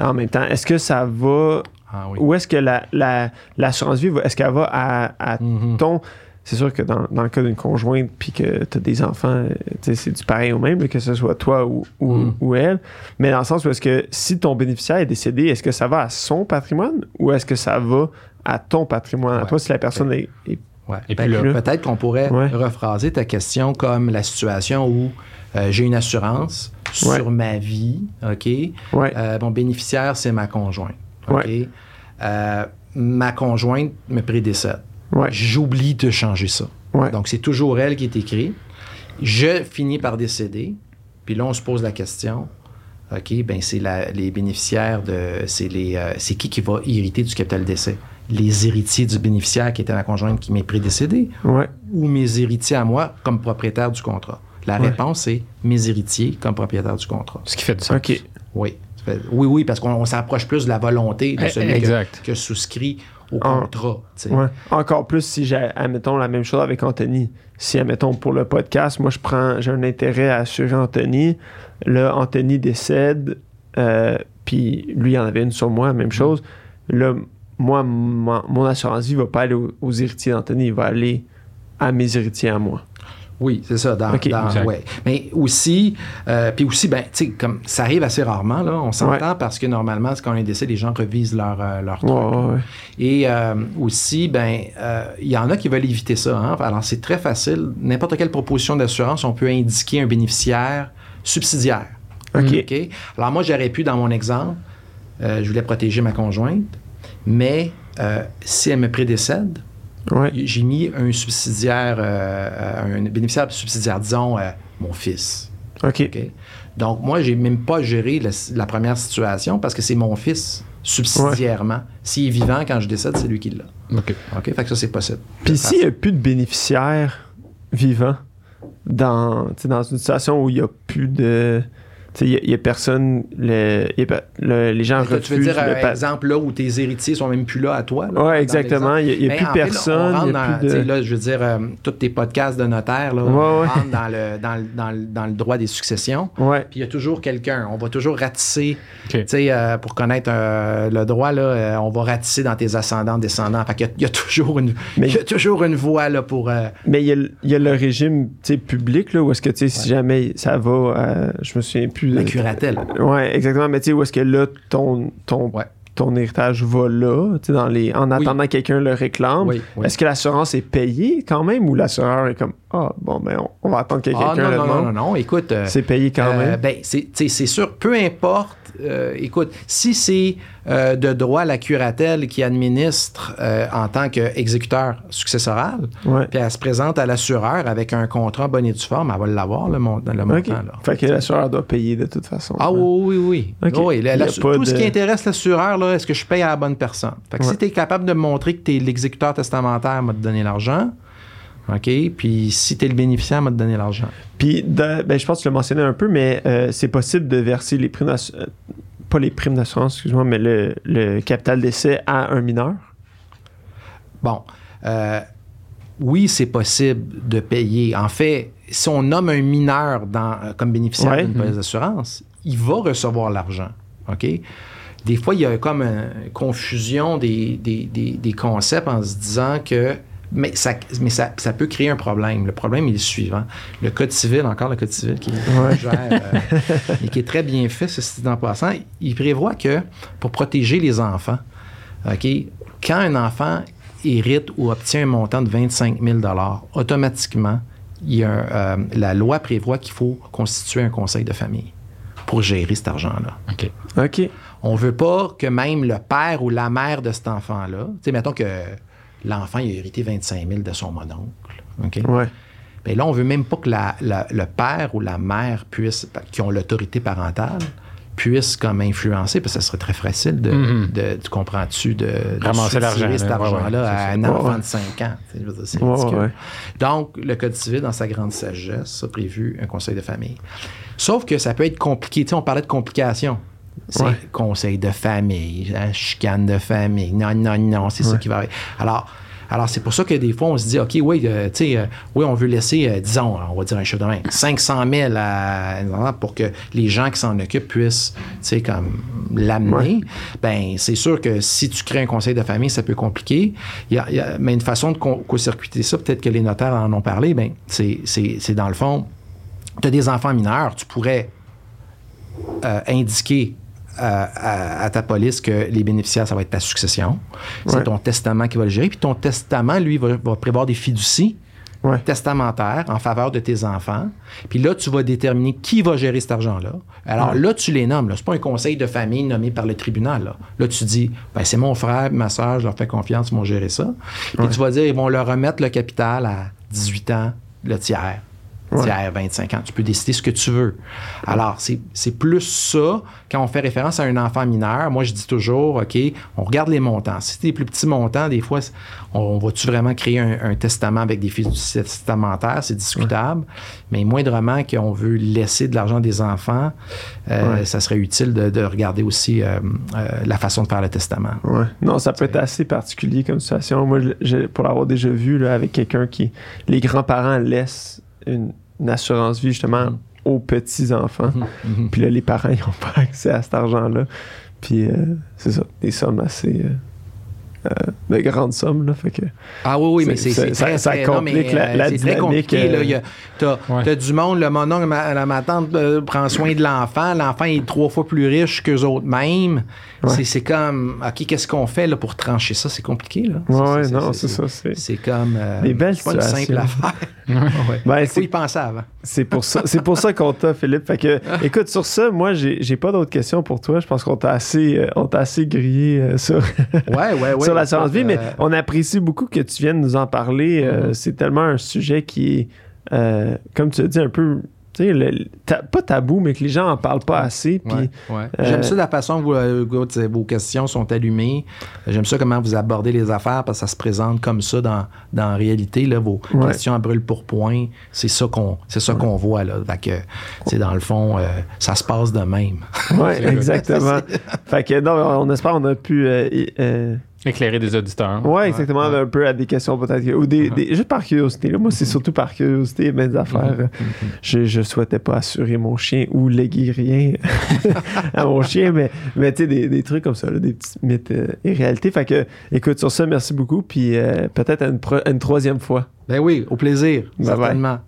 en même temps, est-ce que ça va, Ah oui. ou est-ce que la, la- l'assurance vie, va- est-ce qu'elle va à, à Mhm. ton... C'est sûr que dans, dans le cas d'une conjointe, puis que tu as des enfants, euh, c'est du pareil au même, là, que ce soit toi ou, ou, Mm. ou elle. Mais dans le sens où est-ce que si ton bénéficiaire est décédé, est-ce que ça va à son patrimoine ou est-ce que ça va à ton patrimoine, à toi si la personne est, est- Ouais. Et puis Peut-être qu'on pourrait rephraser ta question comme la situation où euh, j'ai une assurance sur ma vie, OK? Ouais. Euh, mon bénéficiaire, c'est ma conjointe, OK? Euh, ma conjointe me prédécède. Ouais. J'oublie de changer ça. Ouais. Donc, c'est toujours elle qui est écrit. Je finis par décéder. Puis là, on se pose la question. OK, ben c'est la- les bénéficiaires de. C'est les. euh, c'est qui qui va hériter du capital d'essai? Les héritiers du bénéficiaire qui était ma conjointe qui m'est prédécédé? Ouais. ou mes héritiers à moi comme propriétaire du contrat? La Ouais. réponse, c'est mes héritiers comme propriétaire du contrat. Ce qui fait du sens. OK. Oui. Oui, oui, parce qu'on on s'approche plus de la volonté de Eh, celui que, exact. que souscrit au Ah. contrat. Ouais. Encore plus si j'ai, admettons, la même chose avec Anthony. Si, admettons, pour le podcast, moi, je prends, j'ai un intérêt à assurer Anthony. Là, Anthony décède, euh, puis lui, il en avait une sur moi, même chose. Là, moi, mon, mon assurance vie va pas aller aux, aux héritiers d'Anthony, il va aller à mes héritiers à moi. Oui, c'est ça. Dans, Ok. dans- Exact. ouais. Mais aussi, euh, puis aussi, ben, tu sais, comme ça arrive assez rarement, là, on s'entend Ouais. parce que normalement, quand on est décès, les gens revisent leur, euh, leur truc. ouais, ouais. Et euh, aussi, ben, euh, il y en a qui veulent éviter ça. hein. Alors, c'est très facile. N'importe quelle proposition d'assurance, on peut indiquer un bénéficiaire subsidiaire. OK. OK? Alors, moi, j'aurais pu, dans mon exemple, euh, je voulais protéger ma conjointe, mais euh, si elle me prédécède, Ouais. j'ai mis un subsidiaire, euh, un bénéficiaire subsidiaire, disons, euh, mon fils. OK. OK? Donc, moi, j'ai même pas géré la, la première situation parce que c'est mon fils, subsidiairement. S'il est vivant, quand je décède, c'est lui qui l'a. OK. OK? Fait que ça, c'est possible. Puis s'il n'y a plus de bénéficiaires vivants dans, dans une situation où il n'y a plus de. Il n'y a, personne. le- il y a pas- le- les gens refusent. tu veux dire, le un pa- exemple là où tes héritiers sont même plus là à toi? là, Ouais, exactement. Il n'y a, Mais plus fait, là, personne. on il rentre y a dans, de. là, je veux dire, euh, tous tes podcasts de notaire, là, Ouais, on ouais. rentre dans le, dans, le- dans le- dans le droit des successions. Ouais. Puis il y a toujours quelqu'un. On va toujours ratisser. OK. Tu sais, euh, pour connaître euh, le droit, là, euh, on va ratisser dans tes ascendants, descendants. Fait qu'il y a- il y, a toujours une, Mais- il y a toujours une voie là, pour. euh, Mais il y a, le- il y a le régime public, là, où est-ce que, tu sais, si jamais ça va, euh, je me souviens plus. La curatelle. Ouais, exactement. Mais tu sais, où est-ce que là, ton, ton, Ouais. ton héritage va là, dans les, en attendant que quelqu'un le réclame. Oui, oui. Est-ce que l'assurance est payée quand même ou l'assureur est comme, ah, bon, ben, on, on va attendre que Ah quelqu'un non, le non, demande? non, non, non. Écoute. euh, C'est payé quand Euh, même? ben, c'est sûr, peu importe. Euh, écoute, si c'est euh, de droit la curatelle qui administre euh, en tant qu'exécuteur successoral, Ouais. puis elle se présente à l'assureur avec un contrat bon et due forme, elle va l'avoir, le, mon- le montant. OK. Là. Fait que l'assureur doit payer de toute façon. Ah Ouais. oui, oui, oui. La- la- tout ce qui intéresse l'assureur, est-ce que je paye à la bonne personne? Fait que Ouais. si tu es capable de montrer que tu es l'exécuteur testamentaire, m'a te donner l'argent. OK? Puis si tu es le bénéficiaire, m'a te donner l'argent. Puis, de- ben, je pense que tu l'as mentionné un peu, mais euh, c'est possible de verser les primes d'assurance, pas les primes d'assurance, excuse-moi, mais le, le capital d'essai à un mineur. Bon, euh, oui, c'est possible de payer. En fait, si on nomme un mineur dans, euh, comme bénéficiaire Ouais. d'une police d'assurance, il va recevoir l'argent. OK? des fois, il y a comme une confusion des, des, des, des concepts en se disant que mais, ça, mais ça, ça, peut créer un problème. Le problème est le suivant. Le Code civil, encore le Code civil qui, Ouais. gère, euh, et qui est très bien fait, ceci dit en passant, il prévoit que pour protéger les enfants, OK, quand un enfant hérite ou obtient un montant de 25 000 automatiquement, il y a un, euh, la loi prévoit qu'il faut constituer un conseil de famille pour gérer cet argent-là. OK. OK. On veut pas que même le père ou la mère de cet enfant-là, tu sais, mettons que l'enfant il a hérité 25 000 de son mononcle, OK? Ouais. Bien là, on veut même pas que la- la- le père ou la mère puisse, qui ont l'autorité parentale, puissent comme influencer, parce que ce serait très facile de, de- tu comprends-tu, de, de Ramasser soutirer l'argent, cet. Ouais, argent-là ouais, à un ça. enfant Ouais, de 5 ans. C'est ridicule. Donc, le Code civil, dans sa grande sagesse, a prévu un conseil de famille. Sauf que ça peut être compliqué. Tu sais, on parlait de complications. C'est Ouais. conseil de famille, hein, chicane de famille. Non, non, non, c'est ça Ouais. qui va. Alors, alors c'est pour ça que des fois, on se dit, OK, oui, euh, tu sais, euh, oui, on veut laisser, euh, disons, on va dire un chiffre de main, 500 000 à- pour que les gens qui s'en occupent puissent, tu sais, comme l'amener. Ben, c'est sûr que si tu crées un conseil de famille, ça peut compliquer. Il y a, il y a- mais une façon de co- co-circuiter ça, peut-être que les notaires en ont parlé, ben, c'est, dans le fond, tu as des enfants mineurs, tu pourrais indiquer à, à ta police que les bénéficiaires, ça va être ta succession. C'est Ouais. ton testament qui va le gérer. Puis ton testament, lui, va, va prévoir des fiducies Ouais. testamentaires en faveur de tes enfants. Puis là, tu vas déterminer qui va gérer cet argent-là. Alors Ouais. là, tu les nommes. Ce n'est pas un conseil de famille nommé par le tribunal. Là, Là, tu dis, ben, c'est mon frère, ma soeur, je leur fais confiance, ils vont gérer ça. Puis tu vas dire, ils vont leur remettre le capital à 18 ans, le tiers. Ouais. Tiers, 25 ans. Tu peux décider ce que tu veux. Alors, c'est plus ça, quand on fait référence à un enfant mineur, moi, je dis toujours, OK, on regarde les montants. Si c'est des plus petits montants, des fois, on, on va-tu vraiment créer un, un testament avec des fiducies testamentaires? C'est discutable. Mais moindrement qu'on veut laisser de l'argent des enfants, euh, Ouais. ça serait utile de, de regarder aussi euh, euh, la façon de faire le testament. Ouais. Non, ça peut être assez particulier comme situation. Moi, pour l'avoir déjà vu là, avec quelqu'un qui. Les grands-parents laissent une assurance vie justement Mhm. aux petits-enfants. Mhm. Puis là, les parents, n'ont pas accès à cet argent-là. Puis euh, c'est ça, des sommes assez. euh, de grandes sommes, là. Fait que. Ah oui, oui, mais C'est- ça- très, ça non, mais, la- euh, la très compliqué. euh, Là. Il y a- T'as Ouais. t'as du monde, le mon oncle, ma, ma tante euh, prend soin de l'enfant. L'enfant est trois fois plus riche qu'eux autres mêmes. Ouais. C'est- C'est comme, OK, qu'est-ce qu'on fait là, pour trancher ça? C'est compliqué. Là. Ouais, C'est- ouais, c'est- non, c'est- c'est ça. C'est C'est comme. euh, Des belles c'est pas une simple affaire. Ben, Il faut c'est- y penser avant. C'est pour ça, c'est pour ça qu'on t'a, Philippe. Fait que, écoute, sur ça, moi, j'ai, j'ai pas d'autres questions pour toi. Je pense qu'on t'a assez, euh, on t'a assez grillé euh, sur, Ouais, ouais, ouais. Sur l'assurance vie, mais Euh, on apprécie beaucoup que tu viennes nous en parler. Euh, Mhm. C'est tellement un sujet qui est, euh, comme tu as dit, un peu, tu sais, le- ta- pas tabou, mais que les gens en parlent pas assez. Puis, Ouais, ouais. euh, J'aime ça la façon que vous, vos- vos questions sont allumées. J'aime ça comment vous abordez les affaires parce que ça se présente comme ça dans, dans la réalité. Là, vos Ouais. questions à brûle pour point, c'est ça qu'on c'est ça qu'on voit. Là. Fait que, c'est dans le fond, euh, ça se passe de même. ouais, exactement. fait que, non, on espère qu'on a pu. euh, euh, Éclairer des auditeurs. Ouais, exactement, ouais. un peu à des questions peut-être. que- Ou des, Uh-huh. des- juste par curiosité. Là. Moi, c'est surtout par curiosité, mes Mm-hmm. affaires. Je, je souhaitais pas assurer mon chien ou léguer rien à mon chien, mais, mais tu sais, des, des trucs comme ça, là, des petits mythes euh, et réalités. Fait que, écoute, sur ça, merci beaucoup. Puis euh, peut-être à une, pro- à une troisième fois. Ben oui, au plaisir, Bye bye. certainement.